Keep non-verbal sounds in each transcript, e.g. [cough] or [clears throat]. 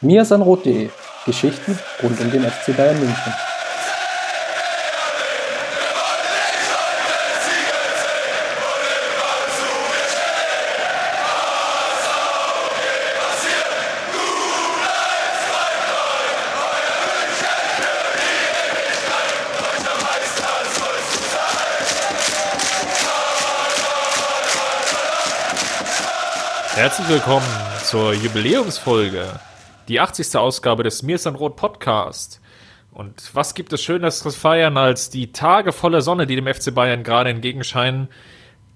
mirsanrot.de Geschichten rund um den FC Bayern München. Herzlich willkommen zur Jubiläumsfolge, die 80. Ausgabe des Mir ist ein Rot Podcast. Und was gibt es Schöneres zu feiern als die Tage voller Sonne, die dem FC Bayern gerade entgegenscheinen?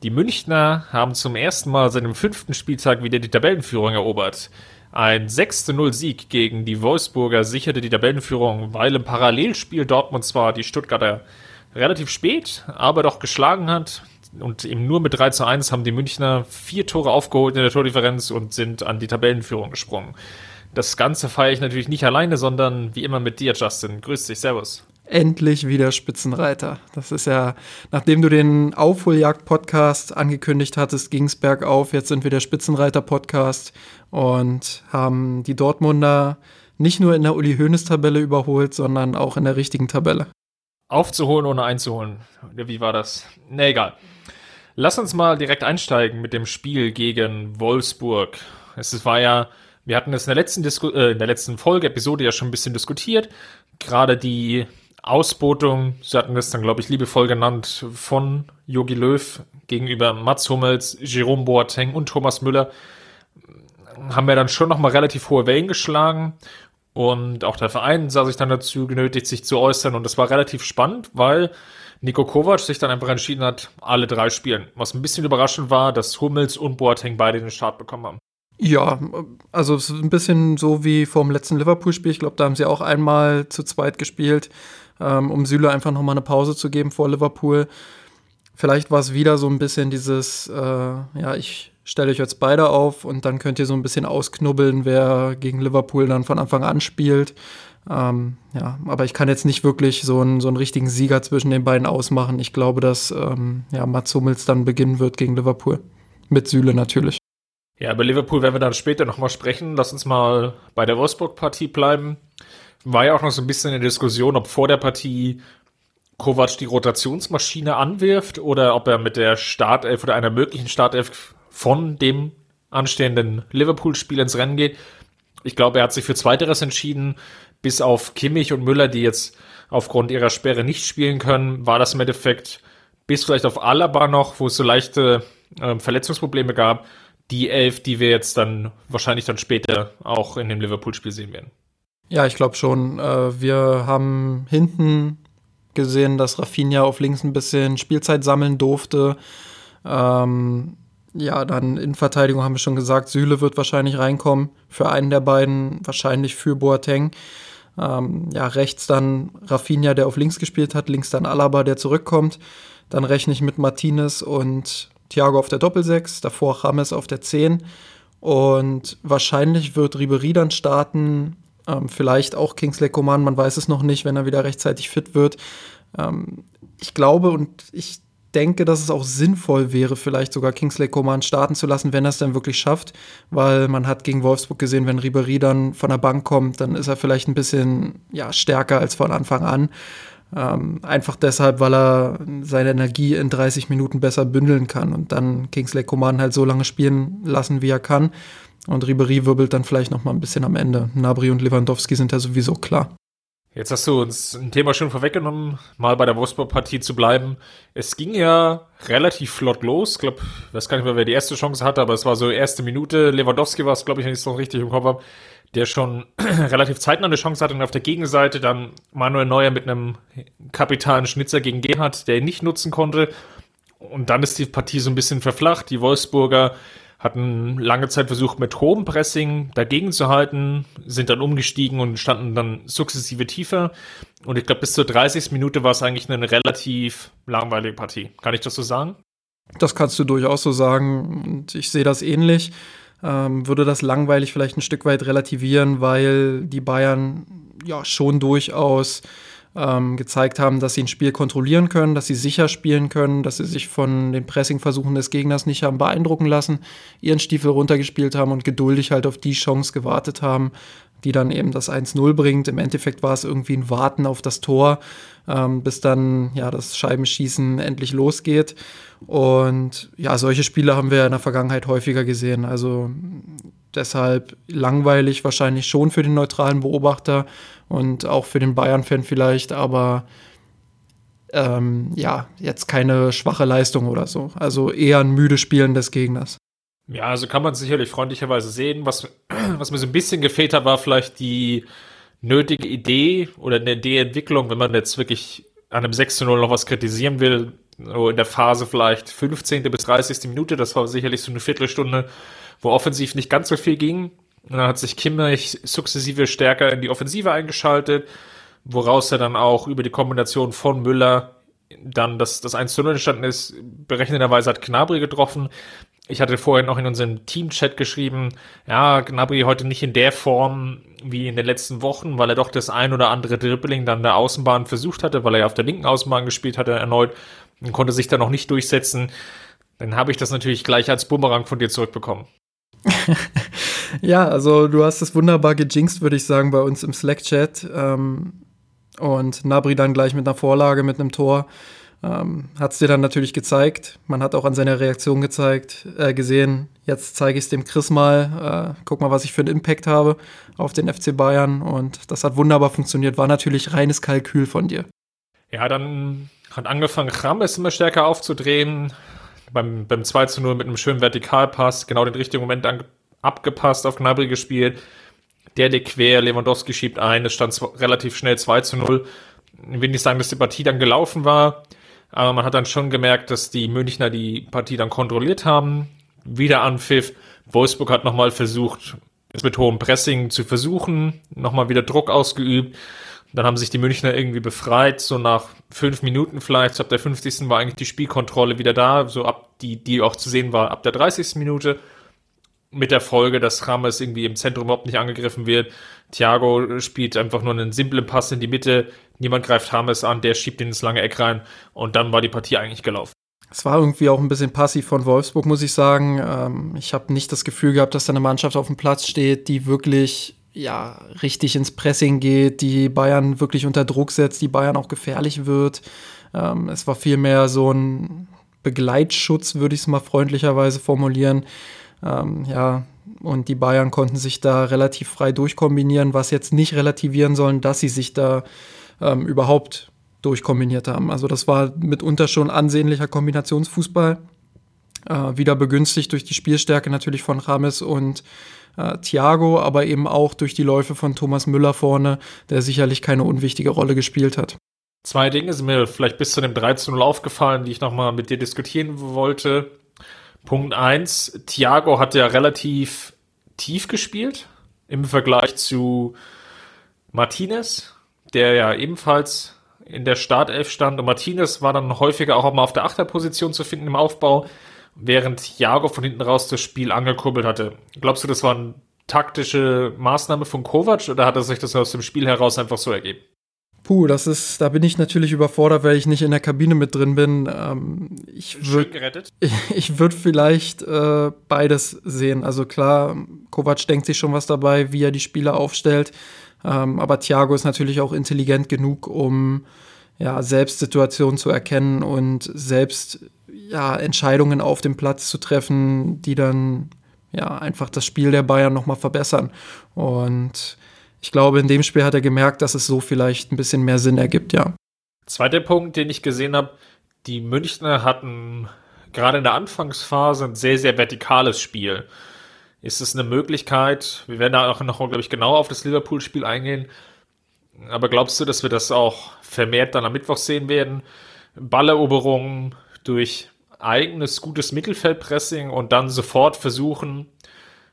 Die Münchner haben zum ersten Mal seit dem fünften Spieltag wieder die Tabellenführung erobert. Ein 6-0-Sieg gegen die Wolfsburger sicherte die Tabellenführung, weil im Parallelspiel Dortmund zwar die Stuttgarter relativ spät, aber doch geschlagen hat und eben nur mit 3 zu 1 haben die Münchner vier Tore aufgeholt in der Tordifferenz und sind an die Tabellenführung gesprungen. Das Ganze feiere ich natürlich nicht alleine, sondern wie immer mit dir, Justin. Grüß dich, Servus. Endlich wieder Spitzenreiter. Das ist ja, nachdem du den Aufholjagd-Podcast angekündigt hattest, ging es bergauf. Jetzt sind wir der Spitzenreiter-Podcast und haben die Dortmunder nicht nur in der Uli Hoeneß-Tabelle überholt, sondern auch in der richtigen Tabelle. Aufzuholen ohne einzuholen. Wie war das? Na egal. Lass uns mal direkt einsteigen mit dem Spiel gegen Wolfsburg. Es war ja, wir hatten es in der letzten, Disku äh, in der letzten Folge, Episode ja schon ein bisschen diskutiert. Gerade die Ausbotung, sie hatten es dann, glaube ich, liebevoll genannt, von Jogi Löw gegenüber Mats Hummels, Jerome Boateng und Thomas Müller, haben wir dann schon nochmal relativ hohe Wellen geschlagen. Und auch der Verein sah sich dann dazu genötigt, sich zu äußern. Und das war relativ spannend, weil Nico Kovac sich dann einfach entschieden hat, alle drei spielen. Was ein bisschen überraschend war, dass Hummels und Boateng beide den Start bekommen haben. Ja, also es ist ein bisschen so wie vom letzten Liverpool-Spiel. Ich glaube, da haben sie auch einmal zu zweit gespielt, ähm, um Süle einfach nochmal eine Pause zu geben vor Liverpool. Vielleicht war es wieder so ein bisschen dieses, äh, ja, ich stelle euch jetzt beide auf und dann könnt ihr so ein bisschen ausknubbeln, wer gegen Liverpool dann von Anfang an spielt. Ähm, ja, aber ich kann jetzt nicht wirklich so einen, so einen richtigen Sieger zwischen den beiden ausmachen. Ich glaube, dass ähm, ja, Mats Hummels dann beginnen wird gegen Liverpool. Mit Süle natürlich. Ja, über Liverpool werden wir dann später nochmal sprechen. Lass uns mal bei der Wolfsburg-Partie bleiben. War ja auch noch so ein bisschen in der Diskussion, ob vor der Partie Kovac die Rotationsmaschine anwirft oder ob er mit der Startelf oder einer möglichen Startelf von dem anstehenden Liverpool-Spiel ins Rennen geht. Ich glaube, er hat sich für Zweiteres entschieden bis auf Kimmich und Müller, die jetzt aufgrund ihrer Sperre nicht spielen können, war das im Endeffekt bis vielleicht auf Alaba noch, wo es so leichte äh, Verletzungsprobleme gab, die elf, die wir jetzt dann wahrscheinlich dann später auch in dem Liverpool-Spiel sehen werden. Ja, ich glaube schon. Äh, wir haben hinten gesehen, dass Rafinha auf links ein bisschen Spielzeit sammeln durfte. Ähm, ja, dann in Verteidigung haben wir schon gesagt, Süle wird wahrscheinlich reinkommen. Für einen der beiden, wahrscheinlich für Boateng. Ähm, ja, rechts dann Rafinha, der auf links gespielt hat, links dann Alaba, der zurückkommt. Dann rechne ich mit Martinez und Thiago auf der Doppelsechs, davor James auf der 10. Und wahrscheinlich wird Ribery dann starten, ähm, vielleicht auch Kingsley Coman, man weiß es noch nicht, wenn er wieder rechtzeitig fit wird. Ähm, ich glaube und ich denke, dass es auch sinnvoll wäre, vielleicht sogar Kingsley Coman starten zu lassen, wenn er es dann wirklich schafft, weil man hat gegen Wolfsburg gesehen, wenn Ribery dann von der Bank kommt, dann ist er vielleicht ein bisschen ja, stärker als von Anfang an. Ähm, einfach deshalb, weil er seine Energie in 30 Minuten besser bündeln kann und dann Kingsley Coman halt so lange spielen lassen, wie er kann. Und Ribery wirbelt dann vielleicht noch mal ein bisschen am Ende. Nabri und Lewandowski sind ja sowieso klar. Jetzt hast du uns ein Thema schon vorweggenommen, mal bei der Wolfsburg-Partie zu bleiben. Es ging ja relativ flott los. Ich glaube, weiß gar nicht mehr, wer die erste Chance hatte, aber es war so erste Minute. Lewandowski war es, glaube ich, wenn ich es noch richtig im Kopf habe, der schon [clears throat] relativ zeitnah eine Chance hatte und auf der Gegenseite dann Manuel Neuer mit einem kapitalen Schnitzer gegen Gerhard, der ihn nicht nutzen konnte. Und dann ist die Partie so ein bisschen verflacht. Die Wolfsburger hatten lange Zeit versucht, mit hohem Pressing dagegen zu halten, sind dann umgestiegen und standen dann sukzessive tiefer. Und ich glaube, bis zur 30. Minute war es eigentlich eine relativ langweilige Partie. Kann ich das so sagen? Das kannst du durchaus so sagen. Und ich sehe das ähnlich. Ähm, würde das langweilig vielleicht ein Stück weit relativieren, weil die Bayern ja schon durchaus ähm, gezeigt haben, dass sie ein Spiel kontrollieren können, dass sie sicher spielen können, dass sie sich von den Pressingversuchen des Gegners nicht haben beeindrucken lassen, ihren Stiefel runtergespielt haben und geduldig halt auf die Chance gewartet haben, die dann eben das 1-0 bringt. Im Endeffekt war es irgendwie ein Warten auf das Tor, ähm, bis dann ja das Scheibenschießen endlich losgeht. Und ja, solche Spiele haben wir in der Vergangenheit häufiger gesehen. Also deshalb langweilig wahrscheinlich schon für den neutralen Beobachter und auch für den Bayern-Fan vielleicht, aber ähm, ja, jetzt keine schwache Leistung oder so. Also eher ein müdes Spielen des Gegners. Ja, also kann man sicherlich freundlicherweise sehen. Was, [clears throat] was mir so ein bisschen gefehlt hat, war vielleicht die nötige Idee oder eine Ideenentwicklung, wenn man jetzt wirklich an einem 6 zu 0 noch was kritisieren will, so in der Phase vielleicht 15. bis 30. Minute, das war sicherlich so eine Viertelstunde, wo offensiv nicht ganz so viel ging. Und dann hat sich Kimmich sukzessive stärker in die Offensive eingeschaltet, woraus er dann auch über die Kombination von Müller dann das, das 1 zu 0 entstanden ist. Berechnenderweise hat Knabri getroffen. Ich hatte vorhin noch in unserem Team-Chat geschrieben, ja, Gnabry heute nicht in der Form wie in den letzten Wochen, weil er doch das ein oder andere Dribbling dann der Außenbahn versucht hatte, weil er ja auf der linken Außenbahn gespielt hatte erneut und konnte sich da noch nicht durchsetzen. Dann habe ich das natürlich gleich als Bumerang von dir zurückbekommen. [laughs] ja, also du hast es wunderbar gejinxt, würde ich sagen, bei uns im Slack-Chat. Ähm, und Nabri dann gleich mit einer Vorlage, mit einem Tor. Ähm, hat es dir dann natürlich gezeigt. Man hat auch an seiner Reaktion gezeigt, äh, gesehen, jetzt zeige ich es dem Chris mal, äh, guck mal, was ich für einen Impact habe auf den FC Bayern. Und das hat wunderbar funktioniert. War natürlich reines Kalkül von dir. Ja, dann hat angefangen, Rames immer stärker aufzudrehen. Beim, beim 2 zu 0 mit einem schönen Vertikalpass, genau den richtigen Moment abgepasst, auf Gnabry gespielt. Der liegt quer, Lewandowski schiebt ein, es stand relativ schnell 2 zu 0. Ich will nicht sagen, dass die Partie dann gelaufen war, aber man hat dann schon gemerkt, dass die Münchner die Partie dann kontrolliert haben. Wieder Anpfiff. Wolfsburg hat nochmal versucht, es mit hohem Pressing zu versuchen, nochmal wieder Druck ausgeübt. Dann haben sich die Münchner irgendwie befreit, so nach fünf Minuten vielleicht, so ab der 50. war eigentlich die Spielkontrolle wieder da, so ab die, die auch zu sehen war, ab der 30. Minute. Mit der Folge, dass Rames irgendwie im Zentrum überhaupt nicht angegriffen wird. Thiago spielt einfach nur einen simplen Pass in die Mitte, Niemand greift Hames an, der schiebt ihn ins lange Eck rein und dann war die Partie eigentlich gelaufen. Es war irgendwie auch ein bisschen passiv von Wolfsburg, muss ich sagen. Ähm, ich habe nicht das Gefühl gehabt, dass da eine Mannschaft auf dem Platz steht, die wirklich ja, richtig ins Pressing geht, die Bayern wirklich unter Druck setzt, die Bayern auch gefährlich wird. Ähm, es war vielmehr so ein Begleitschutz, würde ich es mal freundlicherweise formulieren. Ähm, ja, und die Bayern konnten sich da relativ frei durchkombinieren, was jetzt nicht relativieren sollen, dass sie sich da ähm, überhaupt durchkombiniert haben. Also das war mitunter schon ansehnlicher Kombinationsfußball. Äh, wieder begünstigt durch die Spielstärke natürlich von Rames und äh, Thiago, aber eben auch durch die Läufe von Thomas Müller vorne, der sicherlich keine unwichtige Rolle gespielt hat. Zwei Dinge sind mir vielleicht bis zu dem 13-0 aufgefallen, die ich nochmal mit dir diskutieren wollte. Punkt 1, Thiago hat ja relativ tief gespielt im Vergleich zu Martinez der ja ebenfalls in der Startelf stand. Und Martinez war dann häufiger auch mal auf der Achterposition zu finden im Aufbau, während Jago von hinten raus das Spiel angekurbelt hatte. Glaubst du, das war eine taktische Maßnahme von Kovac oder hat er sich das aus dem Spiel heraus einfach so ergeben? Puh, das ist, da bin ich natürlich überfordert, weil ich nicht in der Kabine mit drin bin. Ähm, ich würde ich, [laughs] ich würd vielleicht äh, beides sehen. Also klar, Kovac denkt sich schon was dabei, wie er die Spieler aufstellt. Ähm, aber Thiago ist natürlich auch intelligent genug, um ja, selbst Situationen zu erkennen und selbst ja, Entscheidungen auf dem Platz zu treffen, die dann ja einfach das Spiel der Bayern nochmal verbessern. Und ich glaube, in dem Spiel hat er gemerkt, dass es so vielleicht ein bisschen mehr Sinn ergibt, ja. Zweiter Punkt, den ich gesehen habe, die Münchner hatten gerade in der Anfangsphase ein sehr, sehr vertikales Spiel. Ist es eine Möglichkeit? Wir werden da auch noch, glaube ich, genau auf das Liverpool-Spiel eingehen. Aber glaubst du, dass wir das auch vermehrt dann am Mittwoch sehen werden? Balleroberungen durch eigenes gutes Mittelfeldpressing und dann sofort versuchen,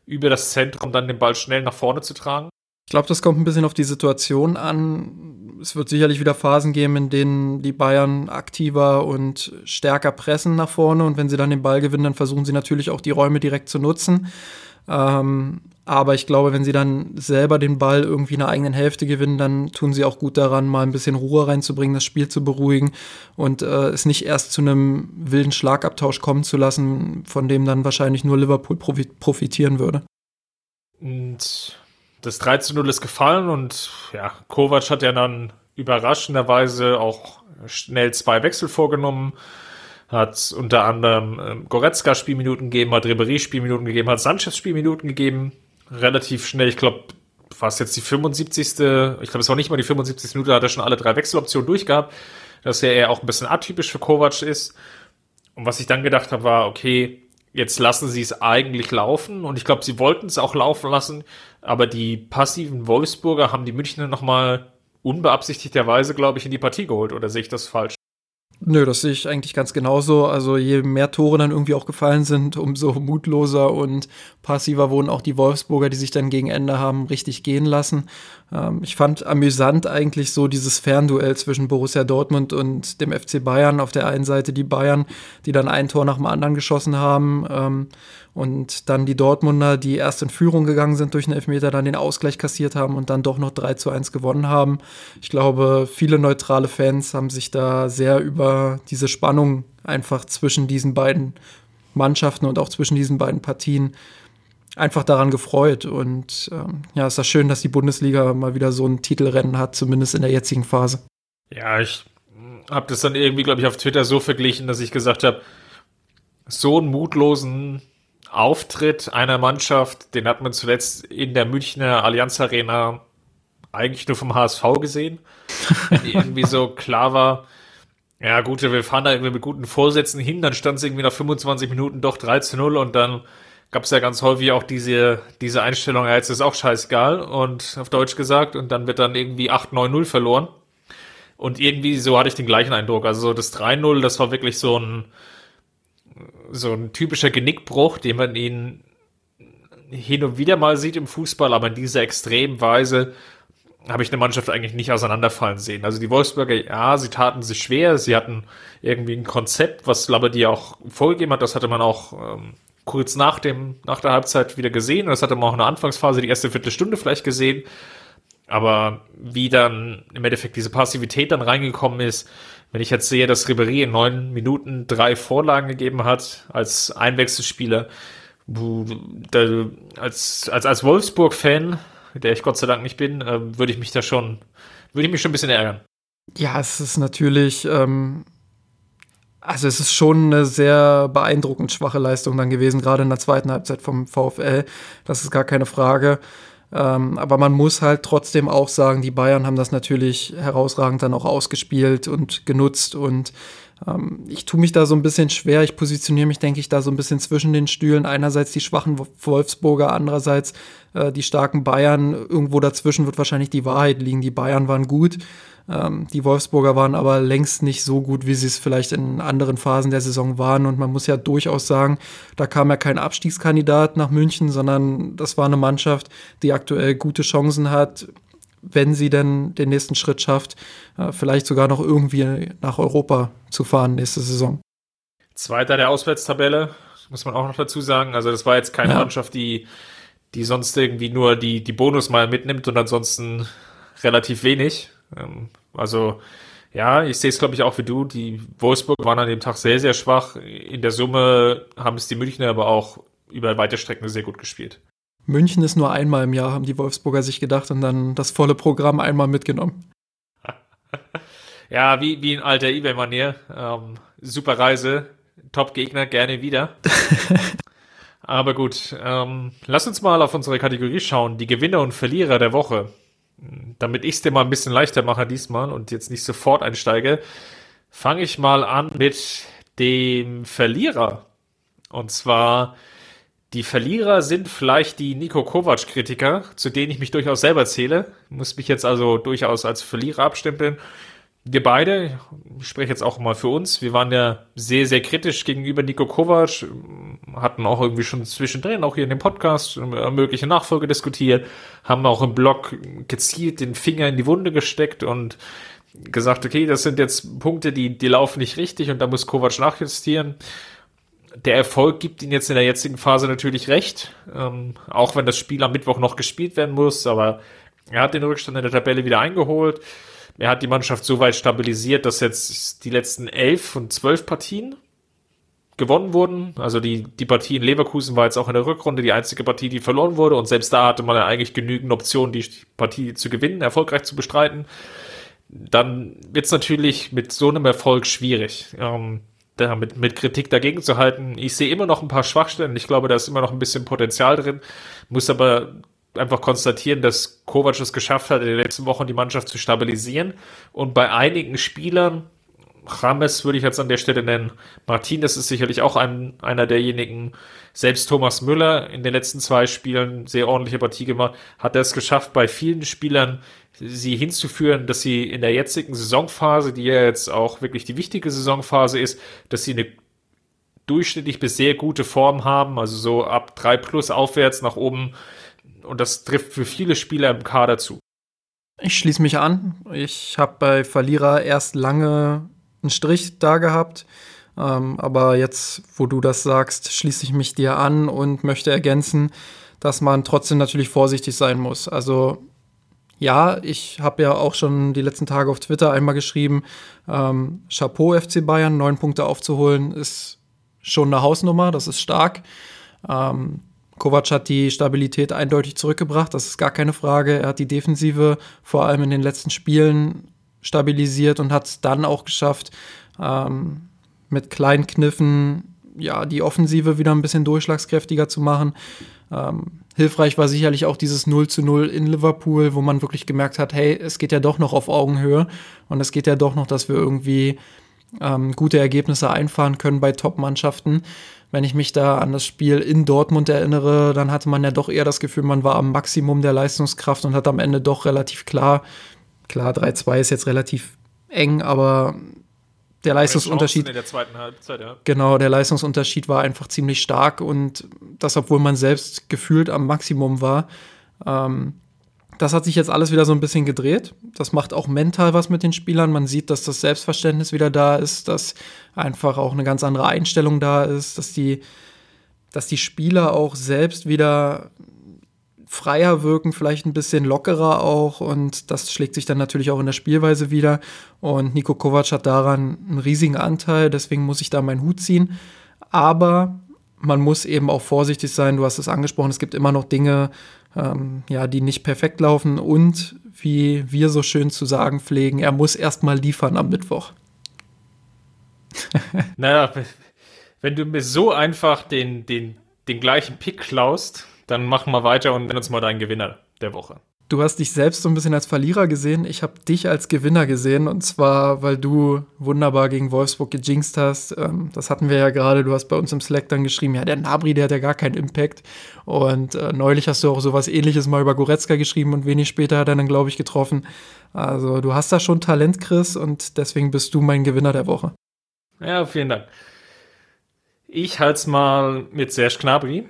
über das Zentrum dann den Ball schnell nach vorne zu tragen? Ich glaube, das kommt ein bisschen auf die Situation an. Es wird sicherlich wieder Phasen geben, in denen die Bayern aktiver und stärker pressen nach vorne. Und wenn sie dann den Ball gewinnen, dann versuchen sie natürlich auch die Räume direkt zu nutzen. Ähm, aber ich glaube, wenn sie dann selber den Ball irgendwie in der eigenen Hälfte gewinnen, dann tun sie auch gut daran, mal ein bisschen Ruhe reinzubringen, das Spiel zu beruhigen und äh, es nicht erst zu einem wilden Schlagabtausch kommen zu lassen, von dem dann wahrscheinlich nur Liverpool profitieren würde. Und das 3 zu 0 ist gefallen und ja, Kovac hat ja dann überraschenderweise auch schnell zwei Wechsel vorgenommen, hat unter anderem ähm, Goretzka Spielminuten gegeben, hat Ribéry Spielminuten gegeben, hat Sanchez Spielminuten gegeben, relativ schnell, ich glaube, war es jetzt die 75. Ich glaube, es war nicht mal die 75. Minute, da hat er schon alle drei Wechseloptionen durchgehabt, dass er eher auch ein bisschen atypisch für Kovac ist. Und was ich dann gedacht habe, war, okay, jetzt lassen sie es eigentlich laufen und ich glaube, sie wollten es auch laufen lassen, aber die passiven Wolfsburger haben die Münchner nochmal unbeabsichtigterweise, glaube ich, in die Partie geholt oder sehe ich das falsch? Nö, das sehe ich eigentlich ganz genauso. Also je mehr Tore dann irgendwie auch gefallen sind, umso mutloser und passiver wurden auch die Wolfsburger, die sich dann gegen Ende haben richtig gehen lassen. Ähm, ich fand amüsant eigentlich so dieses Fernduell zwischen Borussia Dortmund und dem FC Bayern. Auf der einen Seite die Bayern, die dann ein Tor nach dem anderen geschossen haben. Ähm, und dann die Dortmunder, die erst in Führung gegangen sind durch einen Elfmeter, dann den Ausgleich kassiert haben und dann doch noch 3 zu 1 gewonnen haben. Ich glaube, viele neutrale Fans haben sich da sehr über diese Spannung einfach zwischen diesen beiden Mannschaften und auch zwischen diesen beiden Partien einfach daran gefreut. Und ähm, ja, ist das schön, dass die Bundesliga mal wieder so ein Titelrennen hat, zumindest in der jetzigen Phase. Ja, ich habe das dann irgendwie, glaube ich, auf Twitter so verglichen, dass ich gesagt habe, so einen mutlosen Auftritt einer Mannschaft, den hat man zuletzt in der Münchner Allianz Arena eigentlich nur vom HSV gesehen. [laughs] irgendwie so klar war, ja gut, wir fahren da irgendwie mit guten Vorsätzen hin, dann stand es irgendwie nach 25 Minuten doch 3 zu 0 und dann gab es ja ganz häufig auch diese, diese Einstellung, ja, jetzt ist auch scheißegal und auf Deutsch gesagt und dann wird dann irgendwie 8-9-0 verloren. Und irgendwie so hatte ich den gleichen Eindruck. Also so das 3-0, das war wirklich so ein, so ein typischer Genickbruch, den man ihn hin und wieder mal sieht im Fußball, aber in dieser extremen Weise habe ich eine Mannschaft eigentlich nicht auseinanderfallen sehen. Also die Wolfsburger, ja, sie taten sich schwer, sie hatten irgendwie ein Konzept, was Labadie auch vorgegeben hat, das hatte man auch ähm, kurz nach dem, nach der Halbzeit wieder gesehen, das hatte man auch in der Anfangsphase, die erste Viertelstunde vielleicht gesehen, aber wie dann im Endeffekt diese Passivität dann reingekommen ist, wenn ich jetzt sehe, dass Ribéry in neun Minuten drei Vorlagen gegeben hat als Einwechselspieler, als, als, als Wolfsburg-Fan, der ich Gott sei Dank nicht bin, äh, würde ich mich da schon, würde ich mich schon ein bisschen ärgern. Ja, es ist natürlich, ähm, also es ist schon eine sehr beeindruckend schwache Leistung dann gewesen, gerade in der zweiten Halbzeit vom VfL. Das ist gar keine Frage. Ähm, aber man muss halt trotzdem auch sagen, die Bayern haben das natürlich herausragend dann auch ausgespielt und genutzt. Und ich tue mich da so ein bisschen schwer. Ich positioniere mich, denke ich, da so ein bisschen zwischen den Stühlen. Einerseits die schwachen Wolfsburger, andererseits äh, die starken Bayern. Irgendwo dazwischen wird wahrscheinlich die Wahrheit liegen. Die Bayern waren gut. Ähm, die Wolfsburger waren aber längst nicht so gut, wie sie es vielleicht in anderen Phasen der Saison waren. Und man muss ja durchaus sagen, da kam ja kein Abstiegskandidat nach München, sondern das war eine Mannschaft, die aktuell gute Chancen hat, wenn sie denn den nächsten Schritt schafft, äh, vielleicht sogar noch irgendwie nach Europa zu fahren nächste Saison. Zweiter der Auswärtstabelle, muss man auch noch dazu sagen. Also das war jetzt keine ja. Mannschaft, die, die sonst irgendwie nur die, die Bonus mal mitnimmt und ansonsten relativ wenig. Ähm, also ja, ich sehe es, glaube ich, auch wie du. Die Wolfsburg waren an dem Tag sehr, sehr schwach. In der Summe haben es die Münchner aber auch über weite Strecken sehr gut gespielt. München ist nur einmal im Jahr, haben die Wolfsburger sich gedacht und dann das volle Programm einmal mitgenommen. [laughs] ja, wie, wie in alter Ebay-Manier. Ähm, super Reise, Top-Gegner, gerne wieder. [laughs] Aber gut, ähm, lass uns mal auf unsere Kategorie schauen. Die Gewinner und Verlierer der Woche damit ich es dir mal ein bisschen leichter mache diesmal und jetzt nicht sofort einsteige, fange ich mal an mit dem Verlierer. Und zwar, die Verlierer sind vielleicht die Nico Kovac-Kritiker, zu denen ich mich durchaus selber zähle. Muss mich jetzt also durchaus als Verlierer abstempeln wir beide, ich spreche jetzt auch mal für uns, wir waren ja sehr, sehr kritisch gegenüber Nico Kovac, hatten auch irgendwie schon zwischendrin, auch hier in dem Podcast, mögliche Nachfolge diskutiert, haben auch im Blog gezielt den Finger in die Wunde gesteckt und gesagt, okay, das sind jetzt Punkte, die, die laufen nicht richtig und da muss Kovac nachjustieren. Der Erfolg gibt ihn jetzt in der jetzigen Phase natürlich recht, ähm, auch wenn das Spiel am Mittwoch noch gespielt werden muss, aber er hat den Rückstand in der Tabelle wieder eingeholt. Er hat die Mannschaft so weit stabilisiert, dass jetzt die letzten elf und zwölf Partien gewonnen wurden. Also die, die Partie in Leverkusen war jetzt auch in der Rückrunde die einzige Partie, die verloren wurde. Und selbst da hatte man ja eigentlich genügend Optionen, die Partie zu gewinnen, erfolgreich zu bestreiten. Dann wird es natürlich mit so einem Erfolg schwierig, ähm, da mit, Kritik dagegen zu halten. Ich sehe immer noch ein paar Schwachstellen. Ich glaube, da ist immer noch ein bisschen Potenzial drin. Muss aber einfach konstatieren, dass Kovac es geschafft hat, in den letzten Wochen die Mannschaft zu stabilisieren. Und bei einigen Spielern Rames würde ich jetzt an der Stelle nennen. Martinez ist sicherlich auch ein, einer derjenigen. Selbst Thomas Müller in den letzten zwei Spielen sehr ordentliche Partie gemacht, hat er es geschafft, bei vielen Spielern sie hinzuführen, dass sie in der jetzigen Saisonphase, die ja jetzt auch wirklich die wichtige Saisonphase ist, dass sie eine durchschnittlich bis sehr gute Form haben, also so ab drei plus aufwärts nach oben. Und das trifft für viele Spieler im Kader zu. Ich schließe mich an. Ich habe bei Verlierer erst lange einen Strich da gehabt. Ähm, aber jetzt, wo du das sagst, schließe ich mich dir an und möchte ergänzen, dass man trotzdem natürlich vorsichtig sein muss. Also ja, ich habe ja auch schon die letzten Tage auf Twitter einmal geschrieben, ähm, Chapeau FC Bayern, neun Punkte aufzuholen, ist schon eine Hausnummer, das ist stark. Ähm, Kovac hat die Stabilität eindeutig zurückgebracht, das ist gar keine Frage. Er hat die Defensive vor allem in den letzten Spielen stabilisiert und hat es dann auch geschafft, ähm, mit kleinen Kniffen ja, die Offensive wieder ein bisschen durchschlagskräftiger zu machen. Ähm, hilfreich war sicherlich auch dieses 0 zu 0 in Liverpool, wo man wirklich gemerkt hat, hey, es geht ja doch noch auf Augenhöhe und es geht ja doch noch, dass wir irgendwie ähm, gute Ergebnisse einfahren können bei Top-Mannschaften. Wenn ich mich da an das Spiel in Dortmund erinnere, dann hatte man ja doch eher das Gefühl, man war am Maximum der Leistungskraft und hat am Ende doch relativ klar Klar, 3-2 ist jetzt relativ eng, aber der Leistungsunterschied. In der zweiten Halbzeit, ja. Genau, der Leistungsunterschied war einfach ziemlich stark und das, obwohl man selbst gefühlt am Maximum war. Ähm, das hat sich jetzt alles wieder so ein bisschen gedreht. Das macht auch mental was mit den Spielern. Man sieht, dass das Selbstverständnis wieder da ist, dass einfach auch eine ganz andere Einstellung da ist, dass die, dass die Spieler auch selbst wieder freier wirken, vielleicht ein bisschen lockerer auch. Und das schlägt sich dann natürlich auch in der Spielweise wieder. Und Nico Kovac hat daran einen riesigen Anteil, deswegen muss ich da meinen Hut ziehen, aber man muss eben auch vorsichtig sein, du hast es angesprochen, es gibt immer noch Dinge, ähm, ja, die nicht perfekt laufen. Und wie wir so schön zu sagen pflegen, er muss erstmal liefern am Mittwoch. [laughs] naja, wenn du mir so einfach den, den, den gleichen Pick klaust, dann machen wir weiter und nenn uns mal deinen Gewinner der Woche. Du hast dich selbst so ein bisschen als Verlierer gesehen. Ich habe dich als Gewinner gesehen. Und zwar, weil du wunderbar gegen Wolfsburg gejinxt hast. Ähm, das hatten wir ja gerade. Du hast bei uns im Slack dann geschrieben, ja, der Nabri, der hat ja gar keinen Impact. Und äh, neulich hast du auch sowas ähnliches mal über Goretzka geschrieben und wenig später hat er dann, glaube ich, getroffen. Also du hast da schon Talent, Chris. Und deswegen bist du mein Gewinner der Woche. Ja, vielen Dank. Ich halte es mal mit Serge Gnabry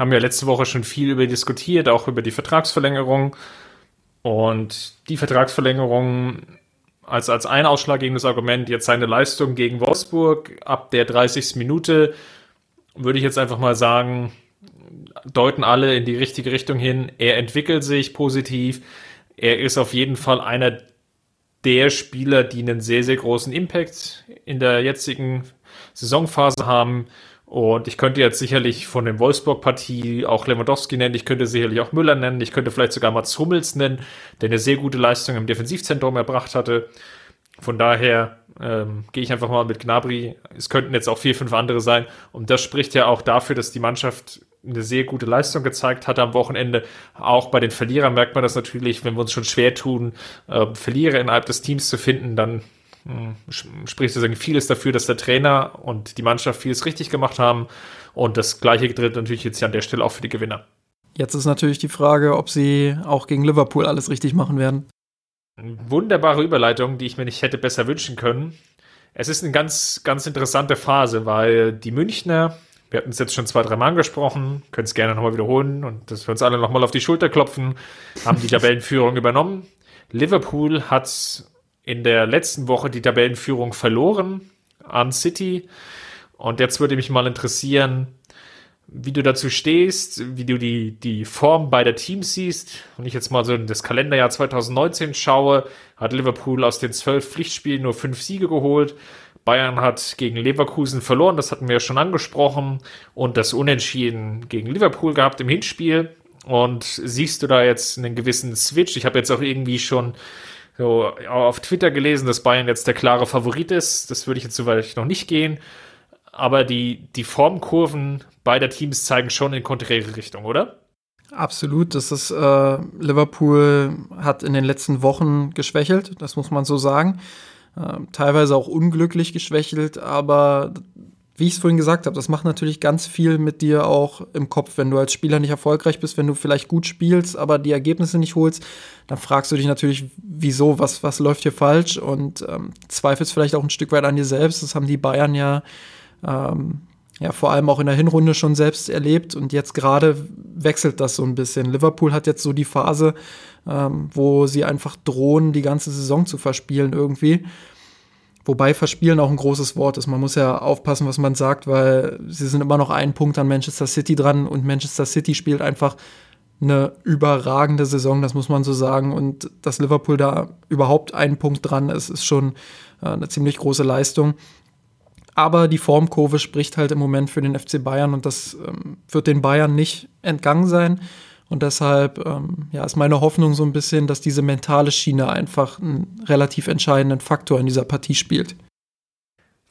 haben ja letzte Woche schon viel über diskutiert, auch über die Vertragsverlängerung. Und die Vertragsverlängerung als, als ein ausschlaggebendes Argument, jetzt seine Leistung gegen Wolfsburg ab der 30. Minute, würde ich jetzt einfach mal sagen, deuten alle in die richtige Richtung hin. Er entwickelt sich positiv. Er ist auf jeden Fall einer der Spieler, die einen sehr, sehr großen Impact in der jetzigen Saisonphase haben. Und ich könnte jetzt sicherlich von dem Wolfsburg-Partie auch Lewandowski nennen, ich könnte sicherlich auch Müller nennen, ich könnte vielleicht sogar Mats Hummels nennen, der eine sehr gute Leistung im Defensivzentrum erbracht hatte. Von daher ähm, gehe ich einfach mal mit Gnabry. Es könnten jetzt auch vier, fünf andere sein. Und das spricht ja auch dafür, dass die Mannschaft eine sehr gute Leistung gezeigt hat am Wochenende. Auch bei den Verlierern merkt man das natürlich, wenn wir uns schon schwer tun, äh, Verlierer innerhalb des Teams zu finden, dann spricht sozusagen vieles dafür, dass der Trainer und die Mannschaft vieles richtig gemacht haben. Und das Gleiche gilt natürlich jetzt hier an der Stelle auch für die Gewinner. Jetzt ist natürlich die Frage, ob sie auch gegen Liverpool alles richtig machen werden. Wunderbare Überleitung, die ich mir nicht hätte besser wünschen können. Es ist eine ganz, ganz interessante Phase, weil die Münchner, wir hatten es jetzt schon zwei, drei Mal angesprochen, können es gerne nochmal wiederholen und dass wir uns alle nochmal auf die Schulter klopfen, haben die [laughs] Tabellenführung übernommen. Liverpool hat in der letzten Woche die Tabellenführung verloren an City. Und jetzt würde mich mal interessieren, wie du dazu stehst, wie du die, die Form beider Teams siehst. Wenn ich jetzt mal so in das Kalenderjahr 2019 schaue, hat Liverpool aus den zwölf Pflichtspielen nur fünf Siege geholt. Bayern hat gegen Leverkusen verloren, das hatten wir ja schon angesprochen, und das Unentschieden gegen Liverpool gehabt im Hinspiel. Und siehst du da jetzt einen gewissen Switch? Ich habe jetzt auch irgendwie schon so auf Twitter gelesen, dass Bayern jetzt der klare Favorit ist. Das würde ich jetzt soweit noch nicht gehen. Aber die, die Formkurven beider Teams zeigen schon in konträre Richtung, oder? Absolut. Das ist äh, Liverpool hat in den letzten Wochen geschwächelt, das muss man so sagen. Äh, teilweise auch unglücklich geschwächelt, aber wie ich es vorhin gesagt habe, das macht natürlich ganz viel mit dir auch im Kopf. Wenn du als Spieler nicht erfolgreich bist, wenn du vielleicht gut spielst, aber die Ergebnisse nicht holst, dann fragst du dich natürlich, wieso, was, was läuft hier falsch und ähm, zweifelst vielleicht auch ein Stück weit an dir selbst. Das haben die Bayern ja, ähm, ja vor allem auch in der Hinrunde schon selbst erlebt und jetzt gerade wechselt das so ein bisschen. Liverpool hat jetzt so die Phase, ähm, wo sie einfach drohen, die ganze Saison zu verspielen irgendwie. Wobei verspielen auch ein großes Wort ist. Man muss ja aufpassen, was man sagt, weil sie sind immer noch einen Punkt an Manchester City dran und Manchester City spielt einfach eine überragende Saison, das muss man so sagen. Und dass Liverpool da überhaupt einen Punkt dran ist, ist schon äh, eine ziemlich große Leistung. Aber die Formkurve spricht halt im Moment für den FC Bayern und das ähm, wird den Bayern nicht entgangen sein. Und deshalb ähm, ja, ist meine Hoffnung so ein bisschen, dass diese mentale Schiene einfach einen relativ entscheidenden Faktor in dieser Partie spielt.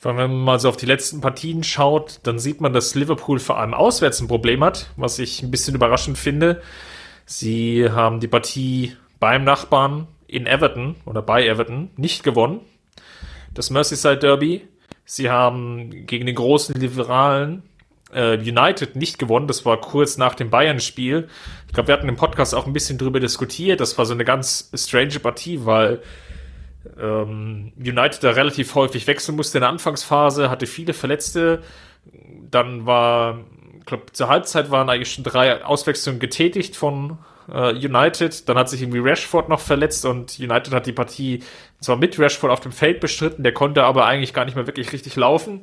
Wenn man mal so auf die letzten Partien schaut, dann sieht man, dass Liverpool vor allem auswärts ein Problem hat, was ich ein bisschen überraschend finde. Sie haben die Partie beim Nachbarn in Everton oder bei Everton nicht gewonnen. Das Merseyside Derby. Sie haben gegen den großen Liberalen United nicht gewonnen. Das war kurz nach dem Bayern-Spiel. Ich glaube, wir hatten im Podcast auch ein bisschen drüber diskutiert. Das war so eine ganz strange Partie, weil ähm, United da relativ häufig wechseln musste in der Anfangsphase, hatte viele Verletzte. Dann war, ich glaube, zur Halbzeit waren eigentlich schon drei Auswechslungen getätigt von äh, United. Dann hat sich irgendwie Rashford noch verletzt und United hat die Partie zwar mit Rashford auf dem Feld bestritten, der konnte aber eigentlich gar nicht mehr wirklich richtig laufen.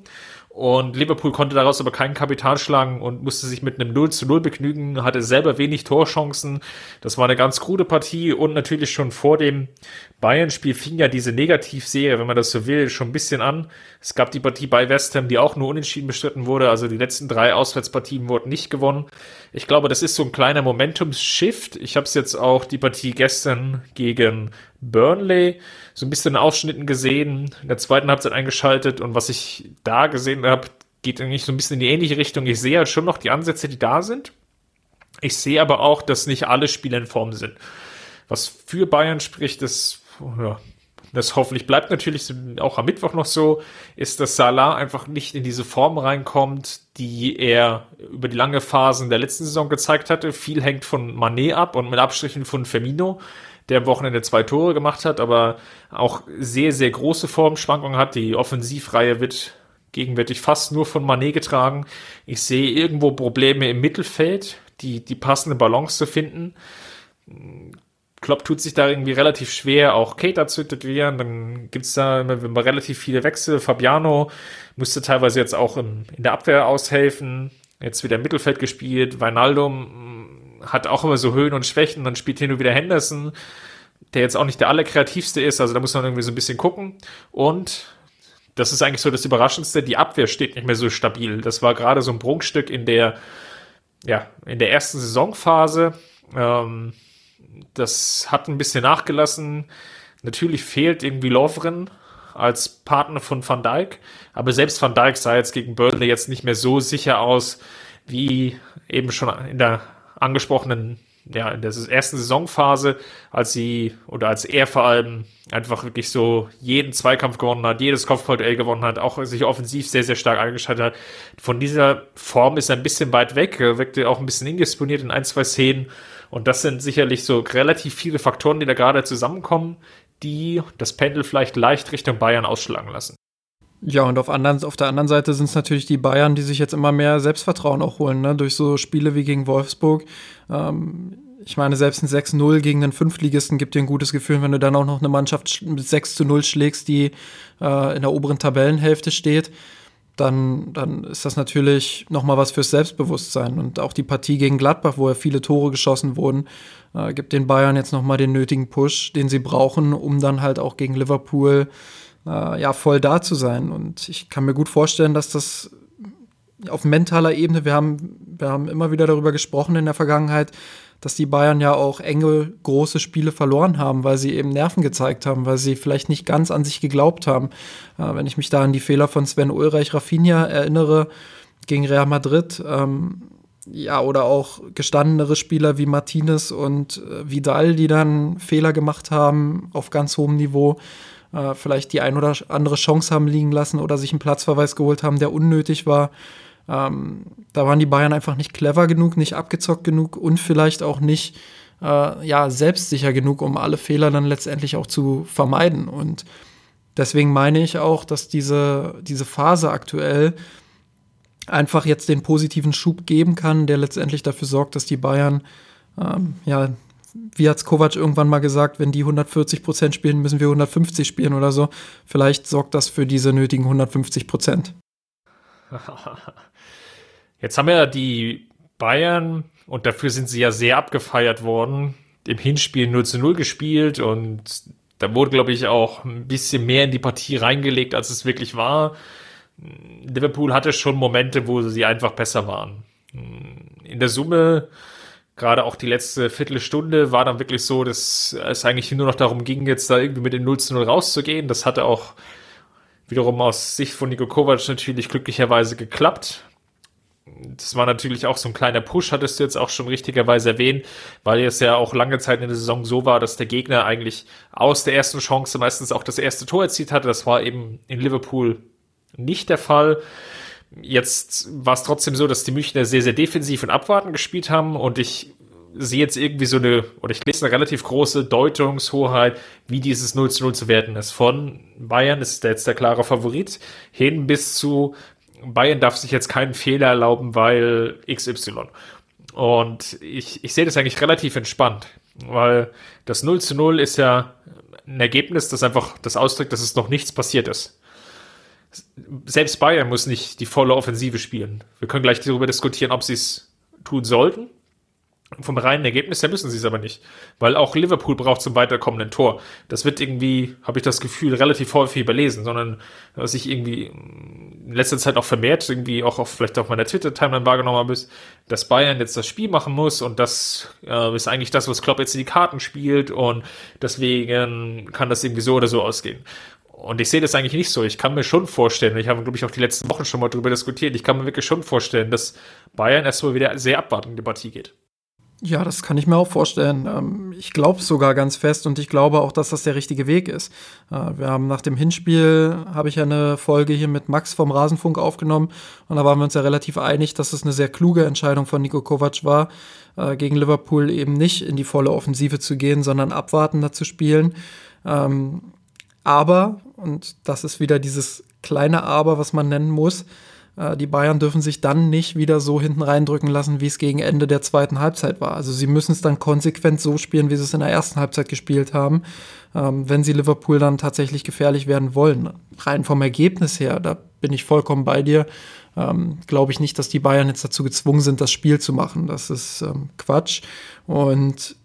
Und Liverpool konnte daraus aber keinen Kapital schlagen und musste sich mit einem 0 zu 0 begnügen, hatte selber wenig Torchancen. Das war eine ganz krude Partie und natürlich schon vor dem Bayern-Spiel fing ja diese Negativserie, wenn man das so will, schon ein bisschen an. Es gab die Partie bei West Ham, die auch nur unentschieden bestritten wurde. Also die letzten drei Auswärtspartien wurden nicht gewonnen. Ich glaube, das ist so ein kleiner Momentum-Shift. Ich habe es jetzt auch die Partie gestern gegen Burnley so ein bisschen in Ausschnitten gesehen, in der zweiten Halbzeit eingeschaltet und was ich da gesehen habe, geht eigentlich so ein bisschen in die ähnliche Richtung. Ich sehe halt schon noch die Ansätze, die da sind. Ich sehe aber auch, dass nicht alle Spieler in Form sind. Was für Bayern spricht, ist ja, das hoffentlich bleibt natürlich auch am Mittwoch noch so, ist, dass Salah einfach nicht in diese Form reinkommt, die er über die lange Phasen der letzten Saison gezeigt hatte. Viel hängt von Manet ab und mit Abstrichen von Firmino, der am Wochenende zwei Tore gemacht hat, aber auch sehr, sehr große Formschwankungen hat. Die Offensivreihe wird gegenwärtig fast nur von Manet getragen. Ich sehe irgendwo Probleme im Mittelfeld, die, die passende Balance zu finden Klopp tut sich da irgendwie relativ schwer, auch Cater zu integrieren. Dann gibt's da immer, relativ viele Wechsel. Fabiano musste teilweise jetzt auch in, in der Abwehr aushelfen. Jetzt wieder im Mittelfeld gespielt. Weinaldum hat auch immer so Höhen und Schwächen. Dann spielt hier nur wieder Henderson, der jetzt auch nicht der allerkreativste ist. Also da muss man irgendwie so ein bisschen gucken. Und das ist eigentlich so das Überraschendste. Die Abwehr steht nicht mehr so stabil. Das war gerade so ein Prunkstück in der, ja, in der ersten Saisonphase. Ähm, das hat ein bisschen nachgelassen. Natürlich fehlt irgendwie Lovren als Partner von Van Dijk, aber selbst Van Dijk sah jetzt gegen Burnley jetzt nicht mehr so sicher aus, wie eben schon in der angesprochenen, ja, in der ersten Saisonphase, als sie oder als er vor allem einfach wirklich so jeden Zweikampf gewonnen hat, jedes Kopfballduell gewonnen hat, auch sich offensiv sehr, sehr stark eingeschaltet hat. Von dieser Form ist er ein bisschen weit weg, er wirkte auch ein bisschen indisponiert in ein, zwei Szenen und das sind sicherlich so relativ viele Faktoren, die da gerade zusammenkommen, die das Pendel vielleicht leicht Richtung Bayern ausschlagen lassen. Ja, und auf, anderen, auf der anderen Seite sind es natürlich die Bayern, die sich jetzt immer mehr Selbstvertrauen auch holen, ne? durch so Spiele wie gegen Wolfsburg. Ähm, ich meine, selbst ein 6-0 gegen den Fünftligisten gibt dir ein gutes Gefühl, wenn du dann auch noch eine Mannschaft mit 6 0 schlägst, die äh, in der oberen Tabellenhälfte steht dann, dann ist das natürlich nochmal was fürs Selbstbewusstsein. Und auch die Partie gegen Gladbach, wo ja viele Tore geschossen wurden, äh, gibt den Bayern jetzt nochmal den nötigen Push, den sie brauchen, um dann halt auch gegen Liverpool äh, ja, voll da zu sein. Und ich kann mir gut vorstellen, dass das auf mentaler Ebene, wir haben, wir haben immer wieder darüber gesprochen in der Vergangenheit, dass die Bayern ja auch enge, große Spiele verloren haben, weil sie eben Nerven gezeigt haben, weil sie vielleicht nicht ganz an sich geglaubt haben. Äh, wenn ich mich da an die Fehler von Sven Ulreich Rafinha erinnere gegen Real Madrid, ähm, ja, oder auch gestandenere Spieler wie Martinez und äh, Vidal, die dann Fehler gemacht haben auf ganz hohem Niveau, äh, vielleicht die ein oder andere Chance haben liegen lassen oder sich einen Platzverweis geholt haben, der unnötig war. Ähm, da waren die Bayern einfach nicht clever genug, nicht abgezockt genug und vielleicht auch nicht äh, ja, selbstsicher genug, um alle Fehler dann letztendlich auch zu vermeiden. Und deswegen meine ich auch, dass diese, diese Phase aktuell einfach jetzt den positiven Schub geben kann, der letztendlich dafür sorgt, dass die Bayern, ähm, ja, wie hat Kovac irgendwann mal gesagt, wenn die 140 Prozent spielen, müssen wir 150 spielen oder so. Vielleicht sorgt das für diese nötigen 150 Prozent. [laughs] Jetzt haben ja die Bayern, und dafür sind sie ja sehr abgefeiert worden, im Hinspiel 0 zu 0 gespielt und da wurde, glaube ich, auch ein bisschen mehr in die Partie reingelegt, als es wirklich war. Liverpool hatte schon Momente, wo sie einfach besser waren. In der Summe, gerade auch die letzte Viertelstunde, war dann wirklich so, dass es eigentlich nur noch darum ging, jetzt da irgendwie mit dem 0 zu 0 rauszugehen. Das hatte auch wiederum aus Sicht von Niko Kovac natürlich glücklicherweise geklappt. Das war natürlich auch so ein kleiner Push, hattest du jetzt auch schon richtigerweise erwähnt, weil es ja auch lange Zeit in der Saison so war, dass der Gegner eigentlich aus der ersten Chance meistens auch das erste Tor erzielt hatte. Das war eben in Liverpool nicht der Fall. Jetzt war es trotzdem so, dass die Münchner sehr, sehr defensiv und abwarten gespielt haben und ich sehe jetzt irgendwie so eine, oder ich lese eine relativ große Deutungshoheit, wie dieses 0 zu 0 zu werten ist. Von Bayern ist jetzt der klare Favorit hin bis zu Bayern darf sich jetzt keinen Fehler erlauben, weil XY. Und ich, ich sehe das eigentlich relativ entspannt, weil das 0 zu 0 ist ja ein Ergebnis, das einfach das ausdrückt, dass es noch nichts passiert ist. Selbst Bayern muss nicht die volle Offensive spielen. Wir können gleich darüber diskutieren, ob sie es tun sollten. Vom reinen Ergebnis her müssen sie es aber nicht, weil auch Liverpool braucht zum weiterkommenden Tor. Das wird irgendwie, habe ich das Gefühl, relativ häufig überlesen, sondern was ich irgendwie in letzter Zeit auch vermehrt, irgendwie auch auf, vielleicht auf meiner Twitter-Timeline wahrgenommen habe, ist, dass Bayern jetzt das Spiel machen muss und das äh, ist eigentlich das, was Klopp jetzt in die Karten spielt und deswegen kann das irgendwie so oder so ausgehen. Und ich sehe das eigentlich nicht so. Ich kann mir schon vorstellen, ich habe, glaube ich, auch die letzten Wochen schon mal darüber diskutiert, ich kann mir wirklich schon vorstellen, dass Bayern erstmal wieder sehr abwartend in die Partie geht. Ja, das kann ich mir auch vorstellen. Ähm, ich glaube sogar ganz fest und ich glaube auch, dass das der richtige Weg ist. Äh, wir haben nach dem Hinspiel, habe ich eine Folge hier mit Max vom Rasenfunk aufgenommen und da waren wir uns ja relativ einig, dass es eine sehr kluge Entscheidung von Nico Kovac war, äh, gegen Liverpool eben nicht in die volle Offensive zu gehen, sondern abwartender zu spielen. Ähm, aber, und das ist wieder dieses kleine Aber, was man nennen muss, äh, die Bayern dürfen sich dann nicht wieder so hinten reindrücken lassen, wie es gegen Ende der zweiten Halbzeit war. Also sie müssen es dann konsequent so spielen, wie sie es in der ersten Halbzeit gespielt haben, ähm, wenn sie Liverpool dann tatsächlich gefährlich werden wollen. Rein vom Ergebnis her, da bin ich vollkommen bei dir. Ähm, Glaube ich nicht, dass die Bayern jetzt dazu gezwungen sind, das Spiel zu machen. Das ist ähm, Quatsch. Und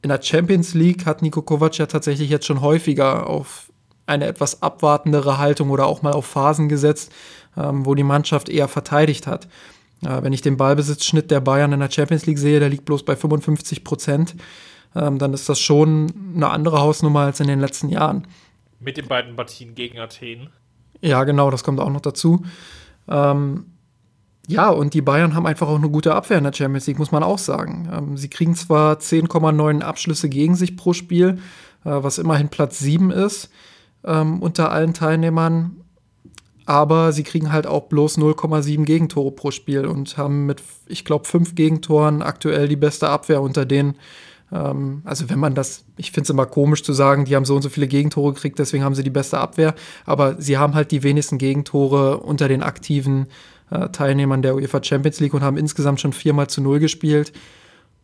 in der Champions League hat Nico Kovac ja tatsächlich jetzt schon häufiger auf eine etwas abwartendere Haltung oder auch mal auf Phasen gesetzt, ähm, wo die Mannschaft eher verteidigt hat. Äh, wenn ich den Ballbesitzschnitt der Bayern in der Champions League sehe, der liegt bloß bei 55 Prozent, ähm, dann ist das schon eine andere Hausnummer als in den letzten Jahren. Mit den beiden Partien gegen Athen. Ja, genau, das kommt auch noch dazu. Ähm, ja, und die Bayern haben einfach auch eine gute Abwehr in der Champions League, muss man auch sagen. Ähm, sie kriegen zwar 10,9 Abschlüsse gegen sich pro Spiel, äh, was immerhin Platz 7 ist ähm, unter allen Teilnehmern, aber sie kriegen halt auch bloß 0,7 Gegentore pro Spiel und haben mit, ich glaube, fünf Gegentoren aktuell die beste Abwehr unter denen. Ähm, also wenn man das, ich finde es immer komisch zu sagen, die haben so und so viele Gegentore gekriegt, deswegen haben sie die beste Abwehr, aber sie haben halt die wenigsten Gegentore unter den aktiven äh, Teilnehmern der UEFA Champions League und haben insgesamt schon viermal zu null gespielt.